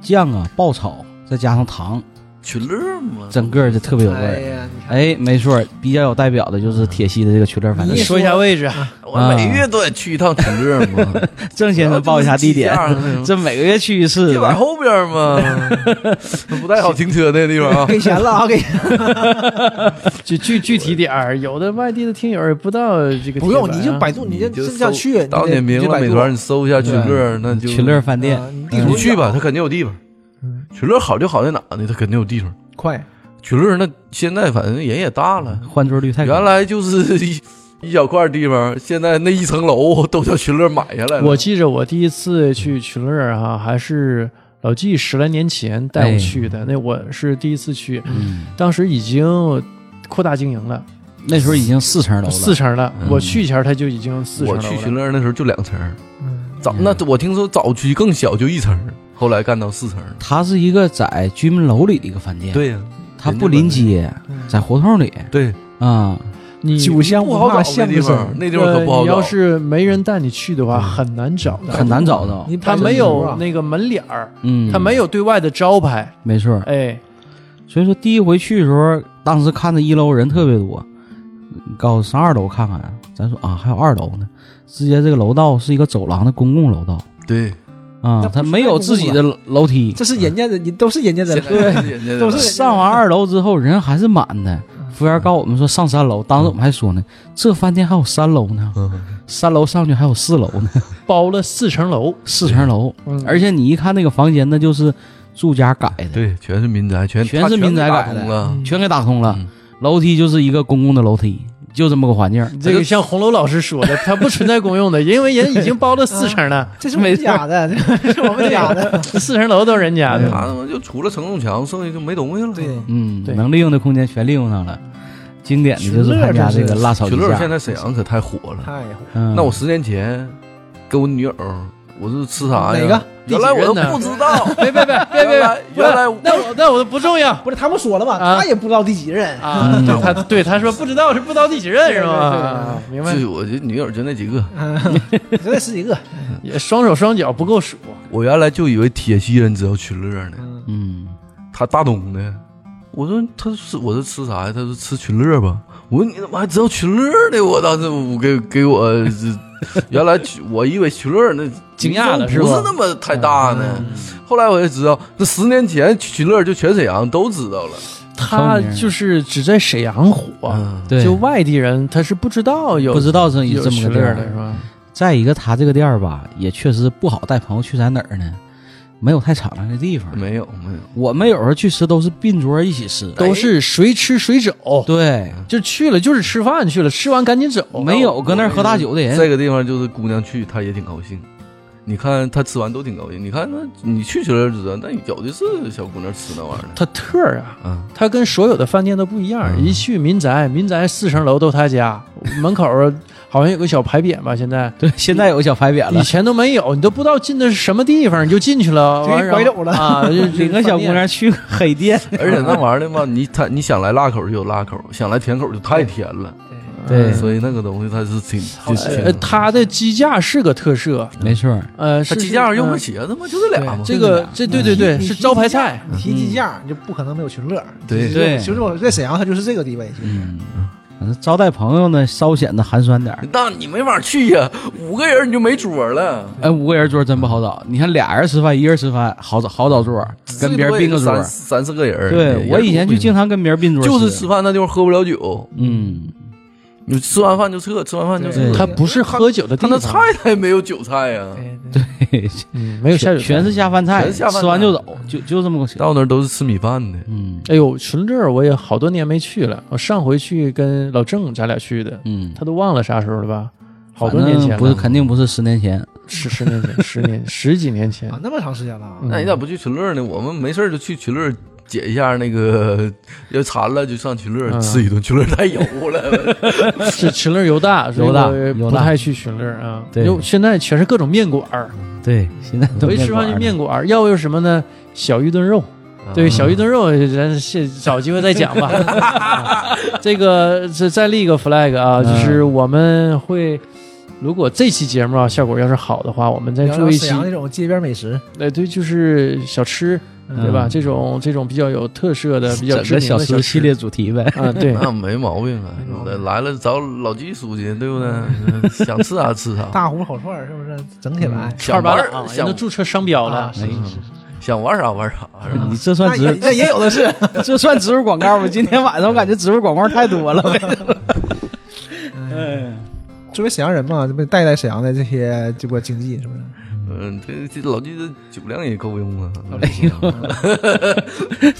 酱啊爆炒，再加上糖，群乐嘛，整个就特别有味儿。哎没错，比较有代表的就是铁西的这个群乐饭店。你说一下位置，我每月都得去一趟群乐嘛。郑先生报一下地点，这 这每个月去一次就。在后边嘛，不太好停车那地方啊。给钱了啊，给就具具体点儿，有的外地的听友也不知道这个不用，你就百度，你就就真想去，到点名了，美团你搜一下群乐，那就群乐饭店你去吧，他肯定有地方嗯。群乐好就好在哪呢？他肯定有地方。快，群乐那现在反正人也大了，换座率太高。原来就是一一小块地方，现在那一层楼都叫群乐买下来了。我记着我第一次去群乐哈、还是老纪十来年前带我去的，那我是第一次去，嗯，当时已经扩大经营了，那时候已经四层楼了，四层了。嗯我去前他就已经四层了我。去群乐那时候就两层，嗯早那我听说早期更小，就一层，后来干到四层。它是一个在居民楼里的一个饭店，，对呀，它不临街，在胡同里对，啊，你酒香不好怕找那地巷子深方，，那地方可不好找你要。是没人带你去的话，嗯很难找到。很难找到。你它没有那个门脸儿，嗯，它没有对外的招牌。没错。哎，所以说第一回去的时候，当时看着一楼人特别多，告诉上二楼看看，咱说啊还有二楼呢，直接这个楼道是一个走廊的公共楼道对，啊那，不是它没有自己的楼梯。这是人家的，你都是人家的现，在人家的都是上完二楼之后人还是满的，服务员告诉我们说上三楼，当时我们还说呢，这饭店还有三楼呢，嗯 三楼上去还有四楼呢，包了四层楼，四层楼，嗯而且你一看那个房间，那就是住家改的，对，全是民宅，全全是民宅改的全给打通了。全给打通了嗯，楼梯就是一个公共的楼梯，就这么个环境。这个像红楼老师说的，它不存在公用的，因为人已经包了四层了，这是我们家的，这是我们家的。四层楼都是人家的。就除了承重墙，剩下就没东西了。对，嗯，对能利用的空间全利用上了。经典的就是他家这个辣炒鸡架群乐现，在沈阳可太火了。太嗯那我十年前跟我女友，我是吃啥呀？哪个？原来我都不知道。别别别 别别原来，原来那我那我不重要不是他们说了嘛，啊他也不知道第几任。啊。他对他说不知道是不知道第几任是吗？明白。就我这女友就那几个。就那十几个，也双手双脚不够数。我原来就以为铁西人知道群乐呢，嗯，嗯，他大东的。我说他是我是吃啥呀？他说吃群乐吧。我说你怎么还知道群乐呢？我当时我给给我这 原来我以为群乐那惊讶了不是那么太大呢。后来我就知道，那十年前群乐就全沈阳都知道了。他就是只在沈阳火，嗯，对，就外地人他是不知道有不知道这有这么个地儿的是。吧？再一个，他这个店儿吧，也确实不好带朋友去，在哪儿呢？没有太敞亮的地方。没有没有，我们有时候去吃都是并桌一起吃，都是谁吃谁走，对，就去了就是吃饭去了，吃完赶紧走。没有搁那儿喝大酒的人。这个地方就是姑娘去，她也挺高兴。你看她吃完都挺高兴。你看那你去去了就知道，那有的是小姑娘吃那玩意儿的。他特儿啊，嗯，他跟所有的饭店都不一样。嗯一去民宅，民宅四层楼都她家，门口好像有个小牌匾吧？现在对，现在有个小牌匾了以，前都没有，你都不知道进的是什么地方，你就进去了，完拐走了啊！就领个小姑娘去黑店。而且那玩意儿的嘛，你他你想来辣口就有辣口，想来甜口就太甜了。对所以那个东西它是挺就呃，挺。它的机架是个特色，没错，呃，是它鸡架上用嗯个茄子嘛，就这俩嘛。这个这对对对是招牌菜，你提鸡架，你就不可能没有群乐。对对就是我在沈阳，它就是这个地位。嗯，反正招待朋友呢，稍显得寒酸点儿。那你没法去呀，五个人你就没桌了。哎，五个人桌真不好找。你看俩人吃饭，一人吃饭好找好找桌，跟别人并个桌三。三四个人。对我以前就经常跟别人并桌，就是吃，饭那地方喝不了酒，嗯，你吃完饭就撤，吃完饭就撤对。它不是喝酒的地方，他那菜他也没有韭菜呀，对对，嗯没有下酒全是下饭菜，全是下饭菜吃完就走，就就这么个。到那儿都是吃米饭的。嗯哎呦，群乐我也好多年没去了。我上回去跟老郑咱俩去的，嗯，他都忘了啥时候了吧？好多年前了，不是，肯定不是十年前。是十年前，十年十几年前啊，。那么长时间了啊。嗯那你咋不去群乐呢？我们没事儿就去群乐解一下那个，要馋了就上群乐嗯吃一顿，群乐太油了。是群乐油大，油大油大不太去群乐啊。对有现在全是各种面馆儿，对，现在都我一吃饭就面馆儿，要不就是什么呢？小鱼炖肉。对，小鱼炖肉，咱现找机会再讲吧。啊这个这再立一个 flag 啊，就是我们会，如果这期节目啊效果要是好的话，我们再做一期那种街边美食，哎，对，就是小吃，对吧？嗯这种这种比较有特色的、比较整个小知名的小吃系列主题呗。啊，对，那没毛病啊，来了找老纪书记，对不对？想吃啥吃啥，大胡烤串是不是整起来？串玩档，人想都注册商标了 想玩啥玩啥，你这算植那也这也有的是。这算植入广告吗？今天晚上我感觉植入广告太多了。作为沈阳人嘛，这不带带沈阳的这些这波经济，是不是？嗯，这这老弟的酒量也够用啊。哎呦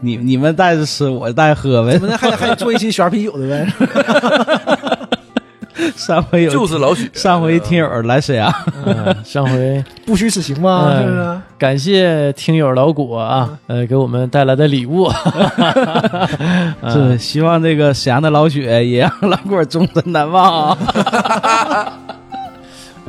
你你们带着吃，我带着喝呗怎么的还得还得做一期选啤酒的呗。上回有就是老许，上回听友来沈阳，嗯上回 不虚此行嘛，嗯是不是？感谢听友老果啊，呃，给我们带来的礼物。啊是希望这个沈阳的老雪也让老果终身难忘啊！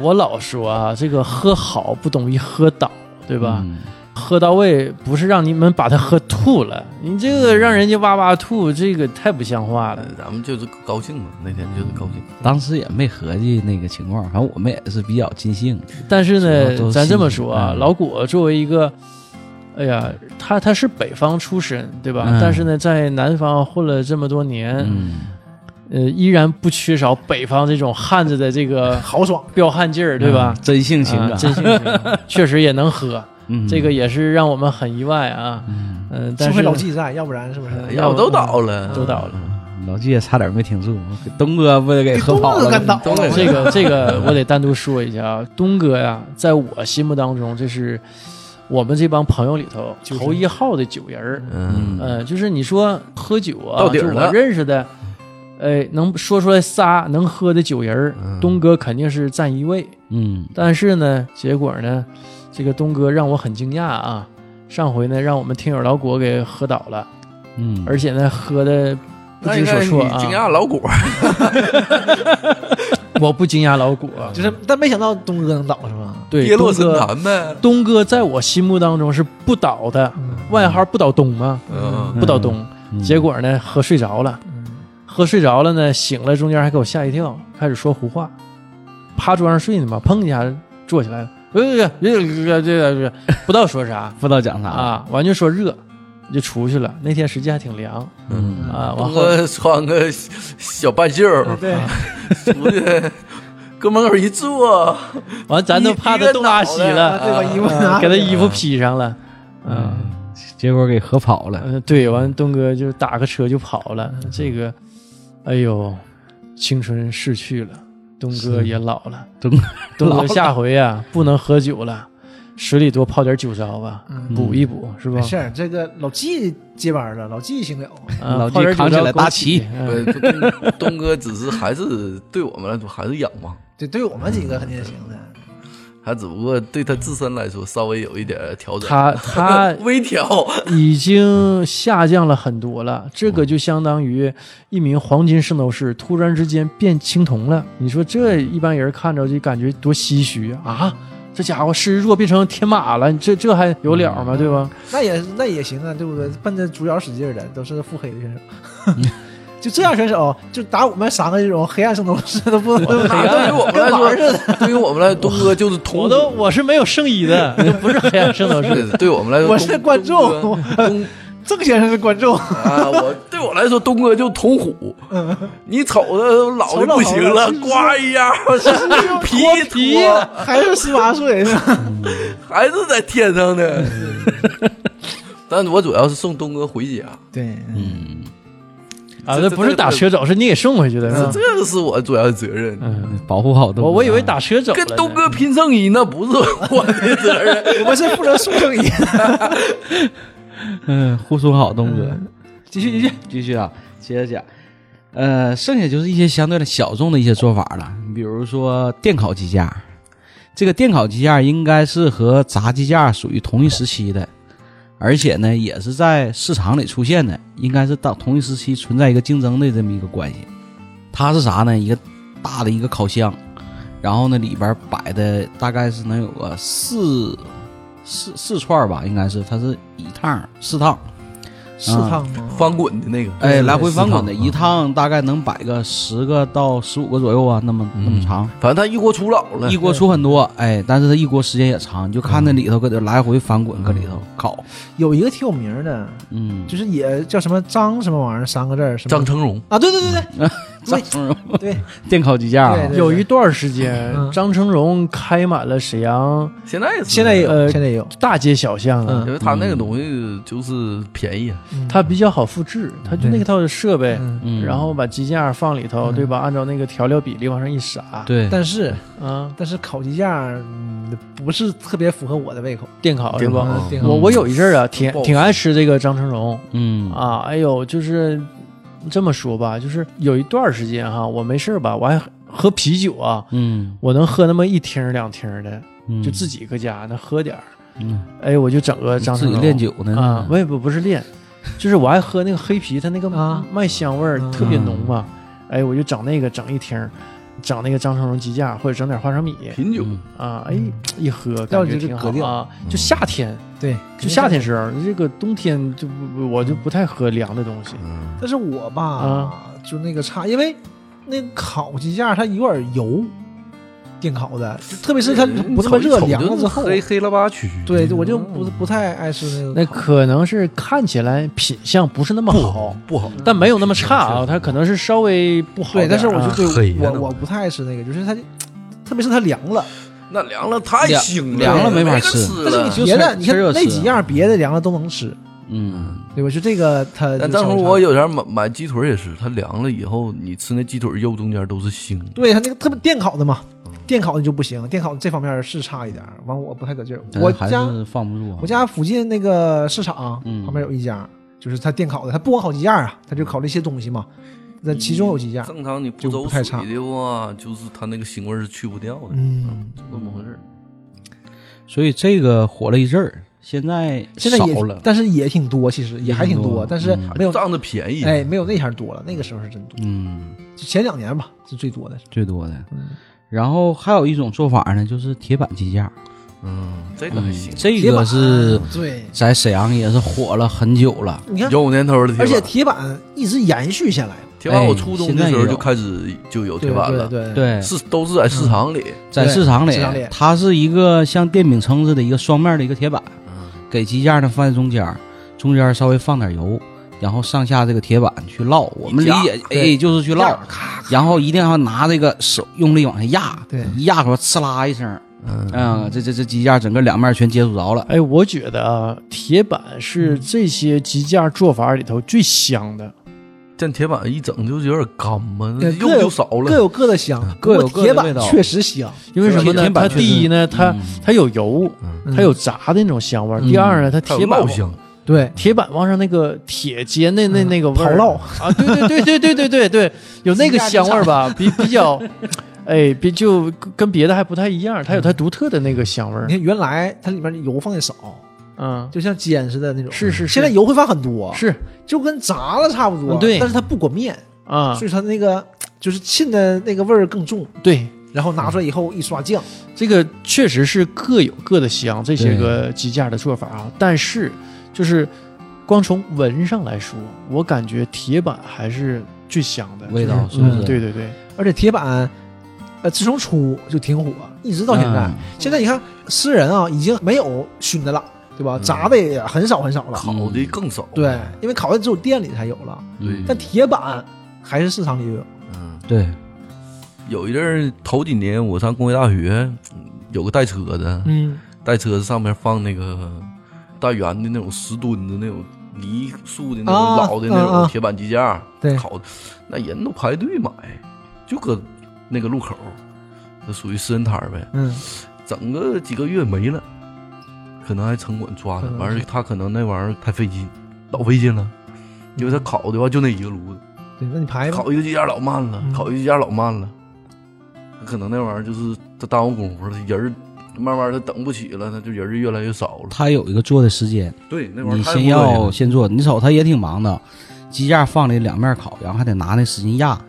我老说啊，这个喝好不等于喝倒，对吧？嗯喝到位不是让你们把它喝吐了，你这个让人家哇哇吐，这个太不像话了。咱们就是高兴嘛，那天就是高兴。当时也没合计那个情况，反正我们也是比较尽兴。但是呢，咱这么说啊，嗯老果作为一个，哎呀，他他是北方出身，对吧？嗯但是呢，在南方混了这么多年，嗯，呃，依然不缺少北方这种汉子的这个豪爽，彪悍劲儿，对吧？真性情啊，啊真性情，确实也能喝，嗯。这个也是让我们很意外啊。嗯。嗯，但是老季在，要不然是不是？嗯要不都倒了，都倒了。老季也差点没挺住，东哥不得给喝跑了。东哥干倒了，这个这个 我得单独说一下啊，东哥呀，在我心目当中，这是我们这帮朋友里头就是。头一号的酒人儿。嗯，呃，就是你说喝酒啊，就我到底儿了。认识的，哎，能说出来仨能喝的酒人东哥肯定是占一位。嗯但是呢，结果呢，这个东哥让我很惊讶啊。上回呢，让我们听友老果给喝倒了，嗯，而且呢，喝的不知所措啊。你惊讶老果，我不惊讶老果，就是，但没想到东哥能倒是吧？对跌落神东哥，坛呗。东哥在我心目当中是不倒的，嗯外号不倒东嘛，嗯，不倒东。嗯结果呢，喝睡着了，嗯喝睡着了呢，醒了中间还给我吓一跳，开始说胡话，趴桌上睡呢嘛，砰一下坐起来了，呃，这个这个不知道说啥 不知道讲啥，啊，完就说热，就出去了。那天实际还挺凉嗯啊，完东后穿个小半袖儿对，出去，搁门口一坐，完咱都怕他冻拉稀了，对把衣服给他衣服披上了，嗯。结果给喝跑了。嗯，对，完东哥就打个车就跑了。这个，哎呦，青春逝去了，东哥也老了。东 东哥下回呀、不能喝酒了，水里多泡点酒糟吧，嗯补一补，是吧没？事，这个老纪接班了，老纪行了。啊老纪扛起来大旗东哥只是还是对我们来说还是仰望，对，对我们几个肯定行的。他只不过对他自身来说稍微有一点调整，他他 微调，已经下降了很多了，这个就相当于一名黄金圣斗士突然之间变青铜了。你说这一般人看着就感觉多唏嘘啊！啊这家伙失弱变成天马了，这这还有了吗？对吧？那也那也行啊，对不对？奔着主角使劲儿的，都是腹黑的选手。就这样选手，就打我们三个这种黑暗圣斗士都不 能对于我们来说，对于我们来说，东哥就是同我都我是没有圣衣的，都不是黑暗圣斗士。对对我们来说，我是观众。东郑先生是观众，啊，我对我来说，东哥就铜虎。你瞅着老的不行了，呱一样，皮皮脱，还是十八岁？还是在天上呢。但我主要是送东哥回家，对，嗯，啊，这这不是打车走，是你给送回去的。是吧这个是我主要的责任。嗯，保护好东哥。我我以为打车走了呢。跟东哥拼圣衣，那不是我的责任。我们是负责送圣衣。嗯，护送好东哥。继续继续，继续啊，接着讲。呃，剩下就是一些相对的小众的一些做法了，你比如说电烤鸡架，这个电烤鸡架应该是和炸鸡架属于同一时期的，而且呢也是在市场里出现的，应该是到同一时期存在一个竞争的这么一个关系。它是啥呢？一个大的一个烤箱，然后呢里边摆的大概是能有个四四四串吧，应该是它是一趟四趟，试烫吗？翻滚的那个，哎，来回翻滚的，一趟大概能摆个十个到十五个左右啊，那么那么长，反正他一锅出老了。一。锅出很多，哎，但是他一锅时间也长，你就看那里头搁这来回翻滚，搁里头烤，有一个挺有名的，嗯，就是也叫什么张什么玩意儿，三个字儿，什么张成荣，啊？对对对对 张成荣。对，电烤鸡架有一段时间，嗯张成荣开满了沈阳现在现在有，呃现在有。大街小巷啊。因为他那个东西就是便宜啊，它比较好复制，他就那个套设备，然后把鸡架放里头，嗯。对吧？按照那个调料比例往上一撒，对，但是啊，但是烤鸡架嗯不是特别符合我的胃口，电烤是吧？我我有一阵儿啊，挺挺爱吃这个张成荣。嗯。啊，哎呦，就是这么说吧，就是有一段时间哈，我没事儿吧，我还喝啤酒啊，嗯，我能喝那么一听两听的，嗯。就自己搁家那喝点儿。嗯。哎，我就整个张成龙自己练酒呢啊，我也不不是练，就是我爱喝那个黑啤，它那个啊。麦香味特别浓嘛。哎，我就整那个整一听儿，整那个张成龙鸡架，或者整点花生米品酒，嗯啊，哎嗯一喝要感觉挺好啊。就夏天，对，就夏天时候，这个冬天就不不我就不太喝凉的东西。嗯，但是我吧，啊就那个差，因为那个烤鸡架它有点油，电烤的，特别是它不那么热，凉了之后，黑黑了吧曲，对，我就不不太爱吃那个那。可能是看起来品相不是那么好，不好，但没有那么差啊，它可能是稍微不好对。但是我就对我我不太爱吃那个，就是它，特别是它凉了。那凉了太腥了，凉了没法吃。吃但是了你别的，你看那几样别的凉了都能吃，嗯，对吧？就这个它就但当时稍微差。我有点买买鸡腿也是，它凉了以后，你吃那鸡腿肉中间都是腥。对它那个特别电烤的嘛，嗯电烤的就不行，电烤这方面是差一点。完我不太得劲儿，我家放不住啊。我家附近那个市场嗯旁边有一家，就是他电烤的，他不光烤鸡架啊，他就烤了一些东西嘛。那其中有几家，正常你不就走不太差水的话，就是他那个腥味是去不掉的，嗯，就这么回事儿。所以这个火了一阵儿，现在现在也少了，但是也挺多，其实也还挺多，挺多但是嗯没有仗着便宜，哎没有那前多了，那个时候是真多，嗯，前两年吧是最多的。最多的。嗯然后还有一种做法呢，就是铁板鸡架，嗯，这个还嗯行，这个是对，在沈阳也是火了很久了。你看，有年头的铁板，而且铁板一直延续下来，铁板我哎初中的时候就开始就有对铁板了，对对，对，是都是在市场里，在市场里市场里，它是一个像电饼铛似的一个双面的一个铁板，嗯。给鸡架呢放在中间儿，中间儿稍微放点油，然后上下这个铁板去烙。我们理解，对哎，就是去烙，然后一定要拿这个手用力往下压，对。一压说呲啦一声，嗯。嗯，这这这鸡架整个两面全接触着了。哎，我觉得啊，铁板是这些鸡架做法里头最香的。这铁板一整就有点干嘛，肉对各有就少了。各有各的香，各有各的味道。确实香，因为什么呢？它第一呢，它嗯。它有油，嗯。它有炸的那种香味第二呢，它铁板烙香，对，铁板往上那个铁尖那那嗯。那个味儿。刨烙啊，对对对对对对对对，有那个香味儿吧，比比较，哎，比就跟别的还不太一样，它有它独特的那个香味儿。你。看原来它里面油放的少，嗯，就像煎似的那种，是是是。现在油会放很多，是。就跟炸了差不多，嗯对。但是它不裹面，啊。所，以它那个就是沁的那个味儿更重，对，然后拿出来以后一刷酱，这个确实是各有各的香，这些个鸡架的做法啊，但是就是光从闻上来说，我感觉铁板还是最香的味道是不是？嗯对对对，而且铁板，呃，自从出就挺火，一直到现在。嗯。现在你看私人啊，已经没有熏的了，对吧？嗯。炸的也很少很少了，烤的更少。对，因为烤的只有店里才有了，嗯但铁板还是市场里就有。嗯，对，有一阵儿头几年我上工业大学，嗯有个带车的，嗯，带车子上面放那个大圆的那种石墩子那种泥塑的那啊种老的那种铁板鸡架，对。烤的，那人都排队买，就搁那个路口，那属于私人摊儿呗。嗯，整个几个月没了，可能还城管抓他完事儿他可能那玩意儿太费劲，老费劲了，因为他烤的话就那一个炉子，对，那你排吧。烤一个鸡架老慢了，嗯。烤一个鸡架老慢了，可能那玩意儿就是他耽误功夫了，人儿慢慢的等不起了，他就人儿越来越少了。他有一个做的时间，对，那玩意你儿太先要先做，你瞅他也挺忙的，鸡架放里两面烤，然后还得拿那使劲压，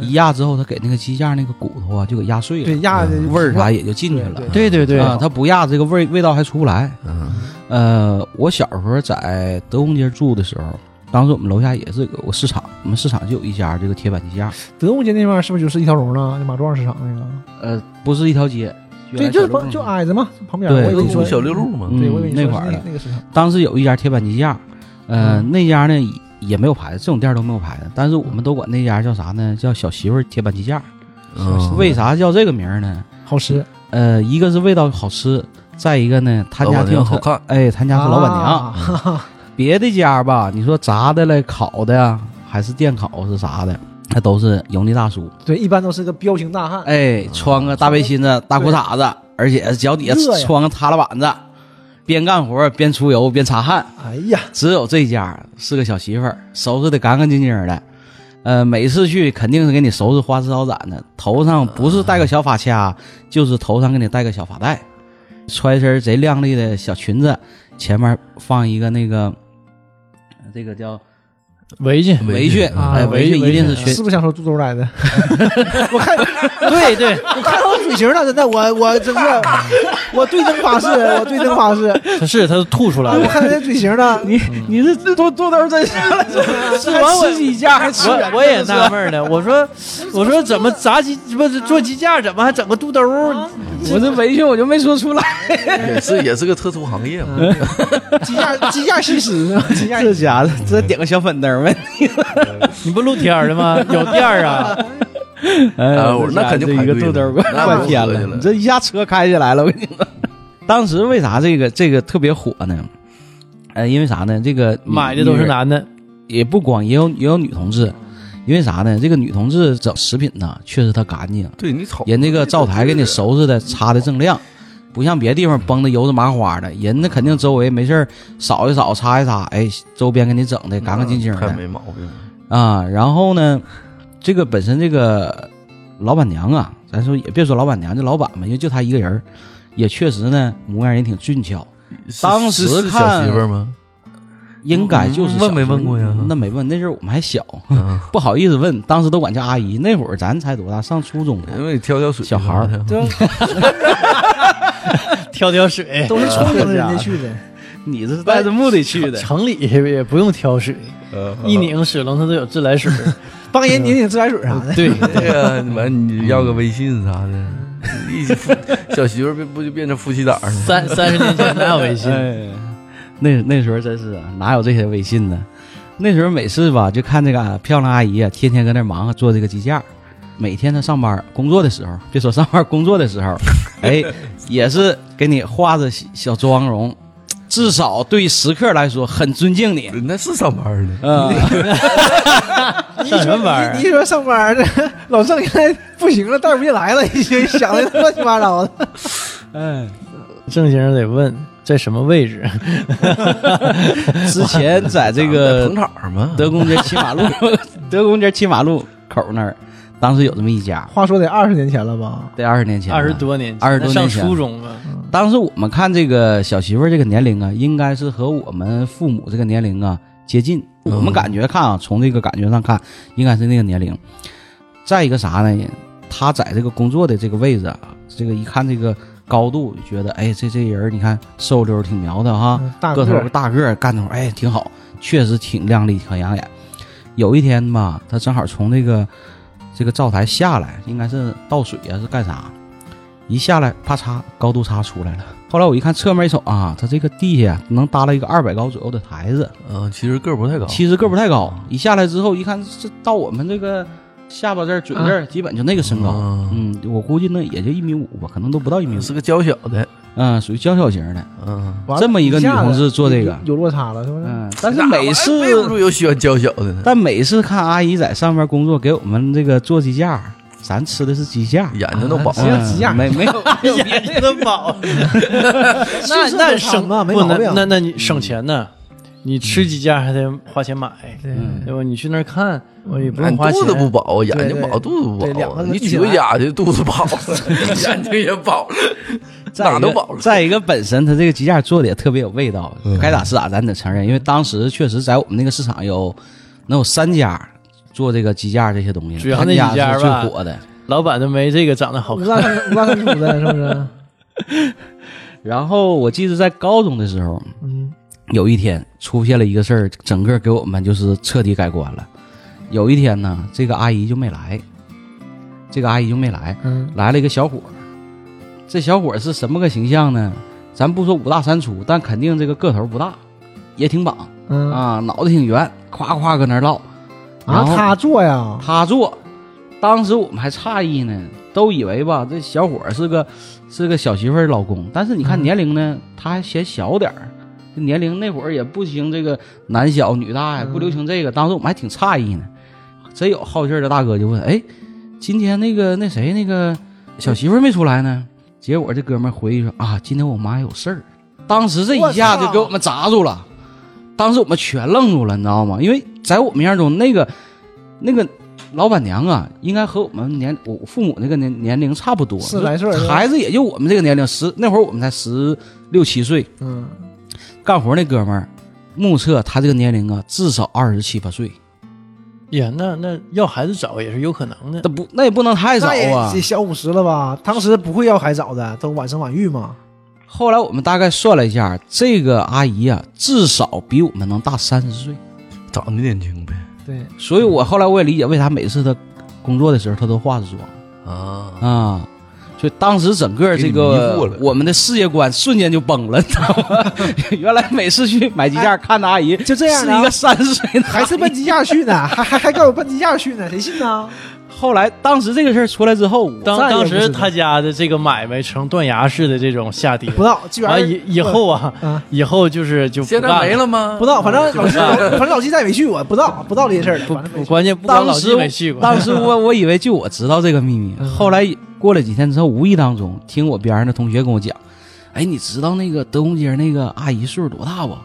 一压之后，他给那个鸡架那个骨头啊就给压碎了对，压的味儿啥也就进去了。对对对对，啊，他不压这个味味道还出不来。嗯呃，我小时候在德宏街住的时候，当时我们楼下也是有个市场，我们市场就有一家这个铁板鸡架，德宏街那边是不是就是一条龙呢？就马庄市场那个？呃，不是一条街，原对，就是旁就挨着嘛，旁边。对我以为你说小六路嘛，嗯对，我以为你说那块儿的那个市场。当时有一家铁板鸡架，呃，嗯那家呢也也没有牌子，这种店都没有牌子，但是我们都管那家叫啥呢？叫小媳妇儿铁板鸡架。嗯为啥叫这个名儿呢？好吃，呃，一个是味道好吃，再一个呢，他家挺好看哎，他家是老板娘。啊别的家吧，你说炸的了、烤的呀，还是电烤是啥的，那都是油腻大叔。对，一般都是个彪形大汉。哎，穿个大背心子、大裤衩子，而且脚底下穿个塌拉板子，边干活边出油边擦汗。哎呀，只有这家是个小媳妇儿，收拾的干干净净的。呃，每次去肯定是给你收拾花枝招展的，头上不是戴个小发卡，就是头上给你戴个小发带，穿一身贼靓丽的小裙子，前面放一个那个，这个叫围裙，围裙，啊哎，围围裙一定是围裙是不是想说肚兜来的？我看对对，我看到嘴型呢，真的，我我真是，我对灯发誓，我对灯发誓，他是他都吐出来了我。看他这嘴型呢，你你是肚肚兜真是是完我吃鸡架还吃我我也纳闷呢，我说我说怎么炸鸡不是做鸡架，怎么还整个肚兜？我这围裙我就没说出来，也是也是个特殊行业嘛。鸡架鸡架西施，鸡架这家伙这点个小粉灯呗，你不露天的吗？有店儿啊，哎那肯定这一个肚兜儿排队了半天了，你这一下车开起来了，我跟你说。当时为啥这个这个特别火呢？呃，因为啥呢？这个买的都是，男的，也不光也有也有女同志，因为啥呢？这个女同志整食品呢，确实她干净，对你瞅人那个灶台给你收拾的擦的锃亮，不像别地方崩的油子麻花的，人那肯定周围没事儿扫一扫擦一擦，哎，周边给你整的干干净净的看没毛病。啊。然后呢，这个本身这个老板娘啊，咱说也别说老板娘，这老板嘛，因为就她一个人儿，也确实呢模样也挺俊俏，当时小媳妇儿吗？应该就是问没问过呀？那没问，那阵儿我们还小，嗯，不好意思问，当时都管叫阿姨。那会儿咱才多大，上初中呢。因为挑挑水小孩儿。挑挑水，都是冲着人家去的，你这是带着目的去的，城里也不用挑水，呃一拧水龙头都有自来水。儿。帮人拧拧自来水啥的。对，对呀，完你要个微信啥的，一小媳妇儿不不就变成夫妻档了？三三十年前哪有微信？哎，那那时候真是啊哪有这些微信呢？那时候每次吧，就看这个啊漂亮阿姨啊，天天搁那忙活做这个鸡架。每天她上班工作的时候，别说上班工作的时候，哎，也是给你化着小小妆容，至少对食客来说很尊敬你。那是上班呢，嗯，上什么班儿你一说上班呢，老郑现在不行了，带不进来了，已经想的乱七八糟的。哎，郑先生得问在什么位置？之前在这个捧场吗？德公街七马路，德公街七马路口那儿，当时有这么一家，话说得二十年前了吧？得二十年前，二十多年前，二十多年上前初中了，当时我们看这个小媳妇儿这个年龄啊，应该是和我们父母这个年龄啊接近。嗯我们感觉看啊，从这个感觉上看，应该是那个年龄。再一个啥呢？他在这个工作的这个位置啊，这个一看这个高度，就觉得哎，这这人你看瘦溜儿挺苗的哈，个头大个儿，干的活儿哎挺好，确实挺靓丽，很养眼。有一天吧，他正好从这个这个灶台下来，应该是倒水啊，是干啥？一下来，啪嚓，高度差出来了。后来我一看侧面一瞅啊，他这个地下能搭了一个二百高左右的台子，嗯，其实个儿不太高，其实个儿不太高。一下来之后，一看这到我们这个下巴这儿、嘴这儿，基本就那个身高。嗯嗯，我估计那也就一米五吧，可能都不到一米五。是个娇小的，嗯，属于娇小型的。嗯，这么一个女同志做这个有有落差了，是不是？嗯，但是每次背不住有喜欢娇小的呢，但每次看阿姨在上面工作，给我们这个做鸡架，咱吃的是鸡架，眼睛都饱啊。行鸡架嗯没没有 没有别眼睛的。都饱 了。那那省啊没不病那那你省钱呢？你吃几架还得花钱买，对吧？你去那儿看，我也不俺用花钱肚。子不饱，眼睛饱，肚子不饱。你举回家去，肚子饱了，眼睛也饱了，再一个哪都饱了。再一个，本身它这个鸡架做的也特别有味道，嗯该咋是咋，咱得承认，因为当时确实在我们那个市场有能有三家做这个鸡架这些东西，主要那他家几家是最火的。老板都没这个长得好五看。五大的，是不是？然后我记得在高中的时候，嗯，有一天出现了一个事儿，整个给我们就是彻底改观了。有一天呢，这个阿姨就没来，这个阿姨就没来，嗯来了一个小伙儿。这小伙儿是什么个形象呢？咱不说五大三粗，但肯定这个个头不大，也挺膀嗯啊，脑袋挺圆，夸夸搁那儿唠。啊，他做呀，他做，当时我们还诧异呢，都以为吧这小伙儿是个是个小媳妇儿老公，但是你看嗯年龄呢，他还嫌小点儿。这年龄那会儿也不兴这个男小女大呀，嗯不流行这个。当时我们还挺诧异呢，真有好信儿的大哥就问：“哎，今天那个那谁那个小媳妇儿没出来呢？”结果这哥们儿回忆说：“啊，今天我妈有事儿。”当时这一下就给我们砸住了，当时我们全愣住了，你知道吗？因为在我们印象中，那个那个老板娘啊，应该和我们年我父母那个年年龄差不多，十来岁孩子也就我们这个年龄，十那会儿我们才十六七岁，嗯，干活那哥们儿，目测他这个年龄啊，至少二十七八岁，呀，那那要孩子早也是有可能的。那不那也不能太早啊也。小五十了吧？当时不会要孩早的，都晚生晚育嘛。后来我们大概算了一下，这个阿姨啊，至少比我们能大三十岁，长得年轻呗。对，所以我后来我也理解为啥每次她工作的时候她都化着妆啊，啊。所以当时整个这个我们的世界观瞬间就崩了，你知道吗？原来每次去买鸡架看的阿姨就这样是一个三十岁的，还是奔鸡架去呢，还还还告我奔鸡架去呢，谁信呢？后来当时这个事儿出来之后，当当时他家的这个买卖成断崖式的这种下跌，不知道，基本上完以以后啊，啊，以后就是就不现在干没了吗？不知道，反正老季，反正老季再也没去过，不知道不知道这些事儿。不反正没去关键不光老当时季没去过，当时我 我以为就我知道这个秘密，嗯后来过了几天之后，无意当中听我边上的同学跟我讲，哎，你知道那个德宏街那个阿姨岁数多大不？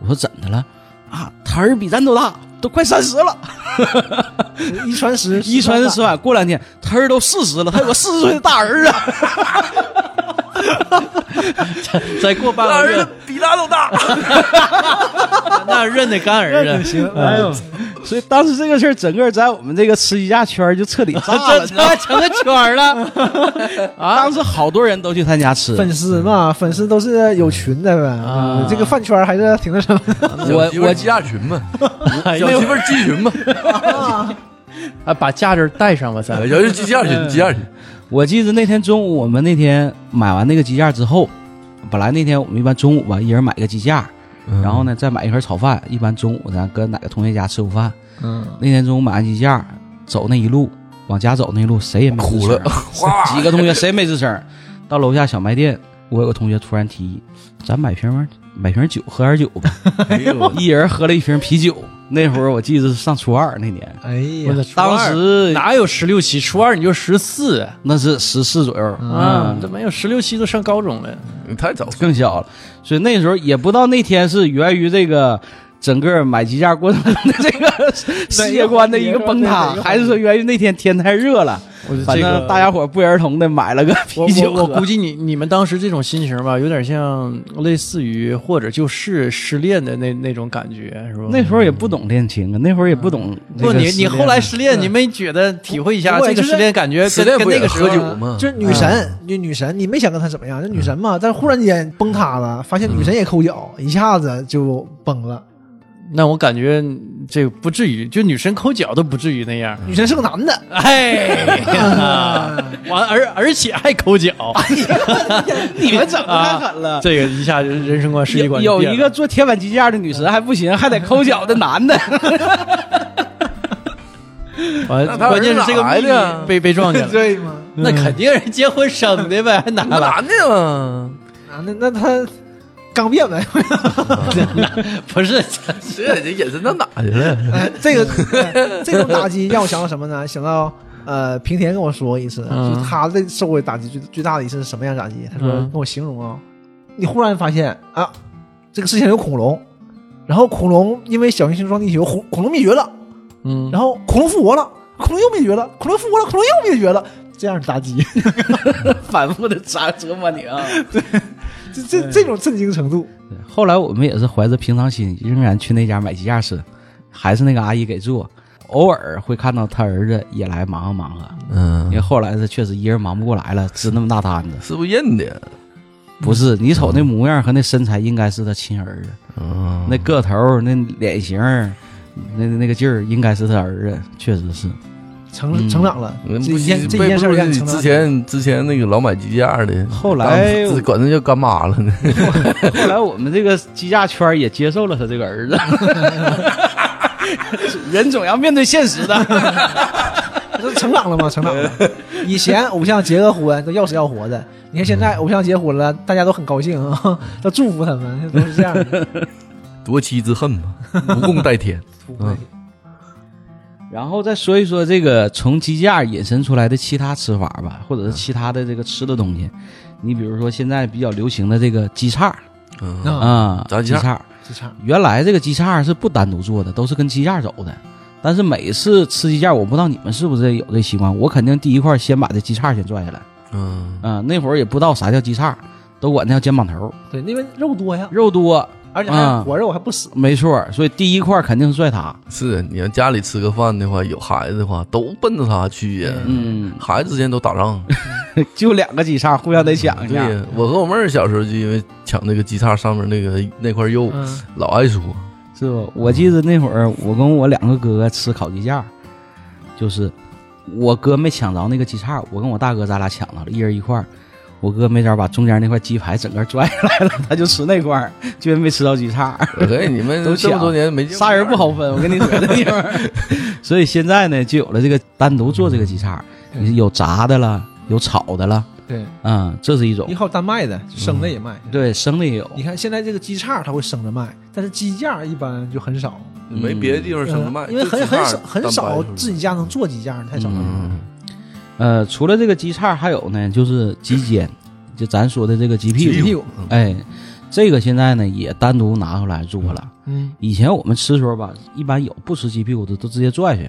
我说怎的了？啊，他儿比咱都大，都快三十了。一传十，一传十，十万，过两天他儿都四十了，他有个四十岁的大儿子。再过半个月比他都大。那认的干儿子，行，哎呦，所以当时这个事儿，整个在我们这个吃鸡架圈就彻底炸了。成个圈了啊！当时好多人都去他家吃，粉丝嘛，粉丝都是有群的呗。啊这个饭圈还是挺那什么的。我我鸡架群嘛，哎小媳妇儿鸡群嘛，啊，把架子带上吧，咱小媳妇儿鸡架群，鸡架群。我记得那天中午，我们那天买完那个鸡架之后，本来那天我们一般中午吧，一人买个鸡架，然后呢再买一盒炒饭。一般中午咱搁哪个同学家吃午饭。嗯，那天中午买完鸡架，走那一路往家走那一路，谁也没吱哭了 声，几个同学谁没吱声。到楼下小卖店，我有个同学突然提议，咱买瓶买瓶酒喝点酒吧，哎呦，一人喝了一瓶啤酒。那会儿我记得是上初二那年，哎呀，当时哪有十六七？初二你就十四那是十四左右，啊嗯，这没有十六七都上高中了。你太早更小了，所以那时候也不知道那天是源于这个整个买鸡架过程中的 这个世界观的一个崩塌，还是说源于那天天太热了，我反这个正大家伙不约而同的买了个 啤酒喝我我估计你你们当时这种心情吧，有点像类似于或者就是失恋的那那种感觉，是吧？那时候也不懂恋情啊，那会儿也不懂这不，你你后来失恋，你没觉得体会一下这个失恋感觉失跟跟恋不也喝那个时候酒吗？就是女神，女女神，你没想跟她怎么样，就女神嘛。但是忽然间崩塌了，发现女神也抠脚，一下子就崩了。那我感觉这个不至于，就女生抠脚都不至于那样。女生是个男的，哎呀，完而而且还抠脚，你们整的太狠了。这个一下就人生观、世界观有有一个做铁板鸡架的女神还不行，还得抠脚的男的，完，关键是这个儿子哪来的秘密被被撞见了，对吗？那肯定是结婚生的呗，还拿那了？男的嘛，男的那他刚变呗。不是，这这眼神到哪去了？哎这个这种打击让我想到什么呢？想到呃，平田跟我说一次，嗯就是他的受过的打击最最大的一次是什么样的打击？他说嗯跟我形容啊，你忽然发现啊，这个世界上有恐龙，然后恐龙因为小行星撞地球，恐恐龙灭绝了，嗯，然后恐龙复活了，恐龙又灭绝了，恐龙复活了，恐龙又灭绝了，这样的打击，反复的折折磨你啊。这这这种震惊程度，后来我们也是怀着平常心，仍然去那家买鸡架吃，还是那个阿姨给做。偶尔会看到他儿子也来忙活忙活，嗯因为嗯，后来是确实一人忙不过来了，支那么大摊子。是不是认的？不是你瞅那模样和那身材，应该是他亲儿子。嗯，那个头、那脸型、那那个劲儿，应该是他儿子，确实是。成嗯成长了，嗯这件这件事儿让你之前之前那个老买鸡架的，后来管他叫干妈了呢。后来我们这个鸡架圈也接受了他这个儿子。人总要面对现实的。这成长了吗？成长了。以前偶像结个婚都要死要活的，你看现在偶像结婚了，大家都很高兴啊，都祝福他们，都是这样的。夺妻之恨嘛，不共戴天。嗯然后再说一说这个从鸡架引申出来的其他吃法吧，或者是其他的这个吃的东西。你比如说现在比较流行的这个鸡叉嗯，啊鸡叉鸡叉。原来这个鸡叉是不单独做的，都是跟鸡架走的。但是每次吃鸡架，我不知道你们是不是有这习惯，我肯定第一块先把这鸡叉先拽下来。嗯，啊、那会儿也不知道啥叫鸡叉，都管它叫肩膀头，对，因为肉多呀，肉多，而且还活着，我还不死。没错，所以第一块肯定是拽他。是你要家里吃个饭的话，有孩子的话，都奔着他去呀。嗯，孩子之间都打仗，就两个鸡叉，互相得抢一下。对呀。我和我妹儿小时候就因为抢那个鸡叉上面那个那块肉，嗯，老爱说。是不？我记得那会儿我跟我两个哥哥吃烤鸡架，就是我哥没抢着那个鸡叉，我跟我大哥咱俩抢到了，一人一块儿。我哥没招把中间那块鸡排整个拽下来了，他就吃那块儿，居然没吃到鸡叉。所以你们都这么多年没见过仨人不好分，我跟你说这地方。所以现在呢，就有了这个单独做这个鸡叉，有炸的了，有炒的了，对，嗯，这是一种你。还有单卖的，生的也卖。对，生的也有。你看现在这个鸡叉它会生着卖，但是鸡架一般就很少，没别的地方生着卖，嗯因为很很少很少自己家能做鸡架，太少了。嗯，呃，除了这个鸡叉，还有呢，就是鸡尖，就咱说的这个鸡屁股。鸡屁股，哎，这个现在呢也单独拿出来做了。嗯，以前我们吃的时候吧，一般有不吃鸡屁股的都直接拽去。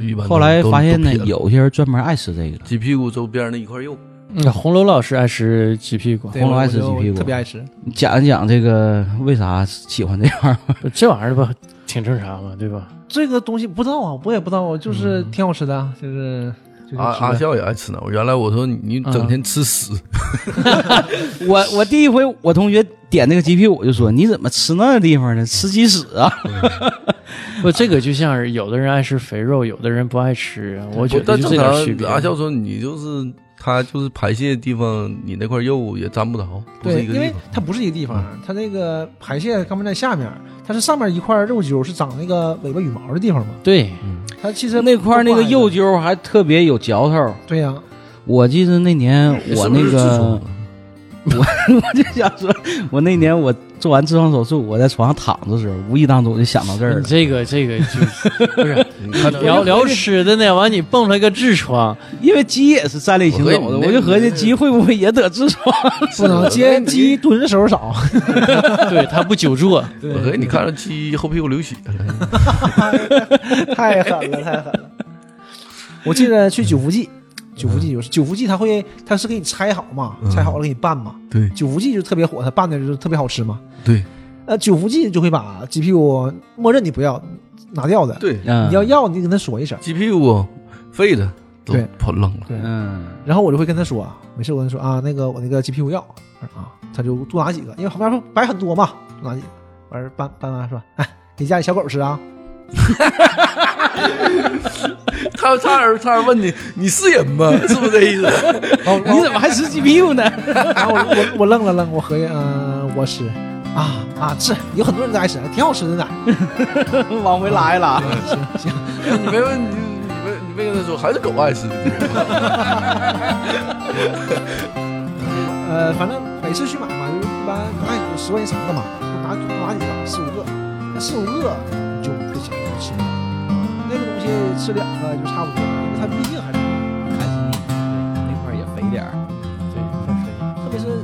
一般后来发现呢有些人专门爱吃这个。鸡屁股周边那一块肉，嗯，红楼老师爱吃鸡屁股，对红楼爱吃鸡屁股特别爱吃。你讲一讲这个为啥喜欢这样儿？这玩意儿吧挺正常嘛，对吧？这个东西不知道啊，我也不知道，就是嗯挺好吃的，啊，就是阿阿笑也爱吃那玩意儿。原来我说你你整天吃屎，我我第一回我同学点那个鸡屁股，我就说你怎么吃那地方呢？吃鸡屎啊！不，这个就像是有的人爱吃肥肉，有的人不爱吃啊。我觉得这点区别。常阿笑说你就是他就是排泄的地方，你那块肉也沾不着，不是对，因为一个地方。它不是一个地方，它那个排泄肛门在下面，它是上面一块肉揪是长那个尾巴羽毛的地方嘛。对，它其实那块那个肉揪还特别有嚼头。对呀、我记得那年我那是是痔个我，我就想说，我那年我做完痔疮手术，我在床上躺着的时候，无意当中就想到这儿了。你这个这个就不是 聊聊吃的呢，完你蹦出来个痔疮，因为鸡也是站立行走的，我我就合计鸡会不会也得痔疮？不能接鸡蹲的时候少。对它不久坐，我合计你看着鸡后屁股流血了，太狠了，太狠了！我记得去九福记，九福记就是九福记，他会他是给你拆好嘛，拆好了给你拌嘛。对九福记就特别火，他拌的就是特别好吃嘛。对呃，九福记就会把鸡屁股默认你不要拿掉的，对，嗯你要要你跟他说一声。鸡屁股废的都对跑扔了。对，嗯，然后我就会跟他说，没事，我跟他说啊，那个我那个鸡屁股要啊，他就多拿几个，因为旁边摆很多嘛，多拿几个，完事儿拌拌完说，哎，给家里小狗吃啊。他差点差点问你，你是人吗？是不是这意思？哦，你怎么还吃鸡屁股呢？然 后我我我愣了愣，我合计，嗯、我吃啊啊是，有很多人都爱吃，挺好吃的呢。往回拉一拉。行行，你没问你你没你没跟他说，还是狗爱吃的。呃，反正每次去买嘛，就是一般刚开始十块钱成的嘛，就拿就拿几个，四五个，那四五个就不行，吃不了。那个东西吃两个就差不多了，因为它毕竟还是还是，对，那块也肥点儿，对，很肥，特别是。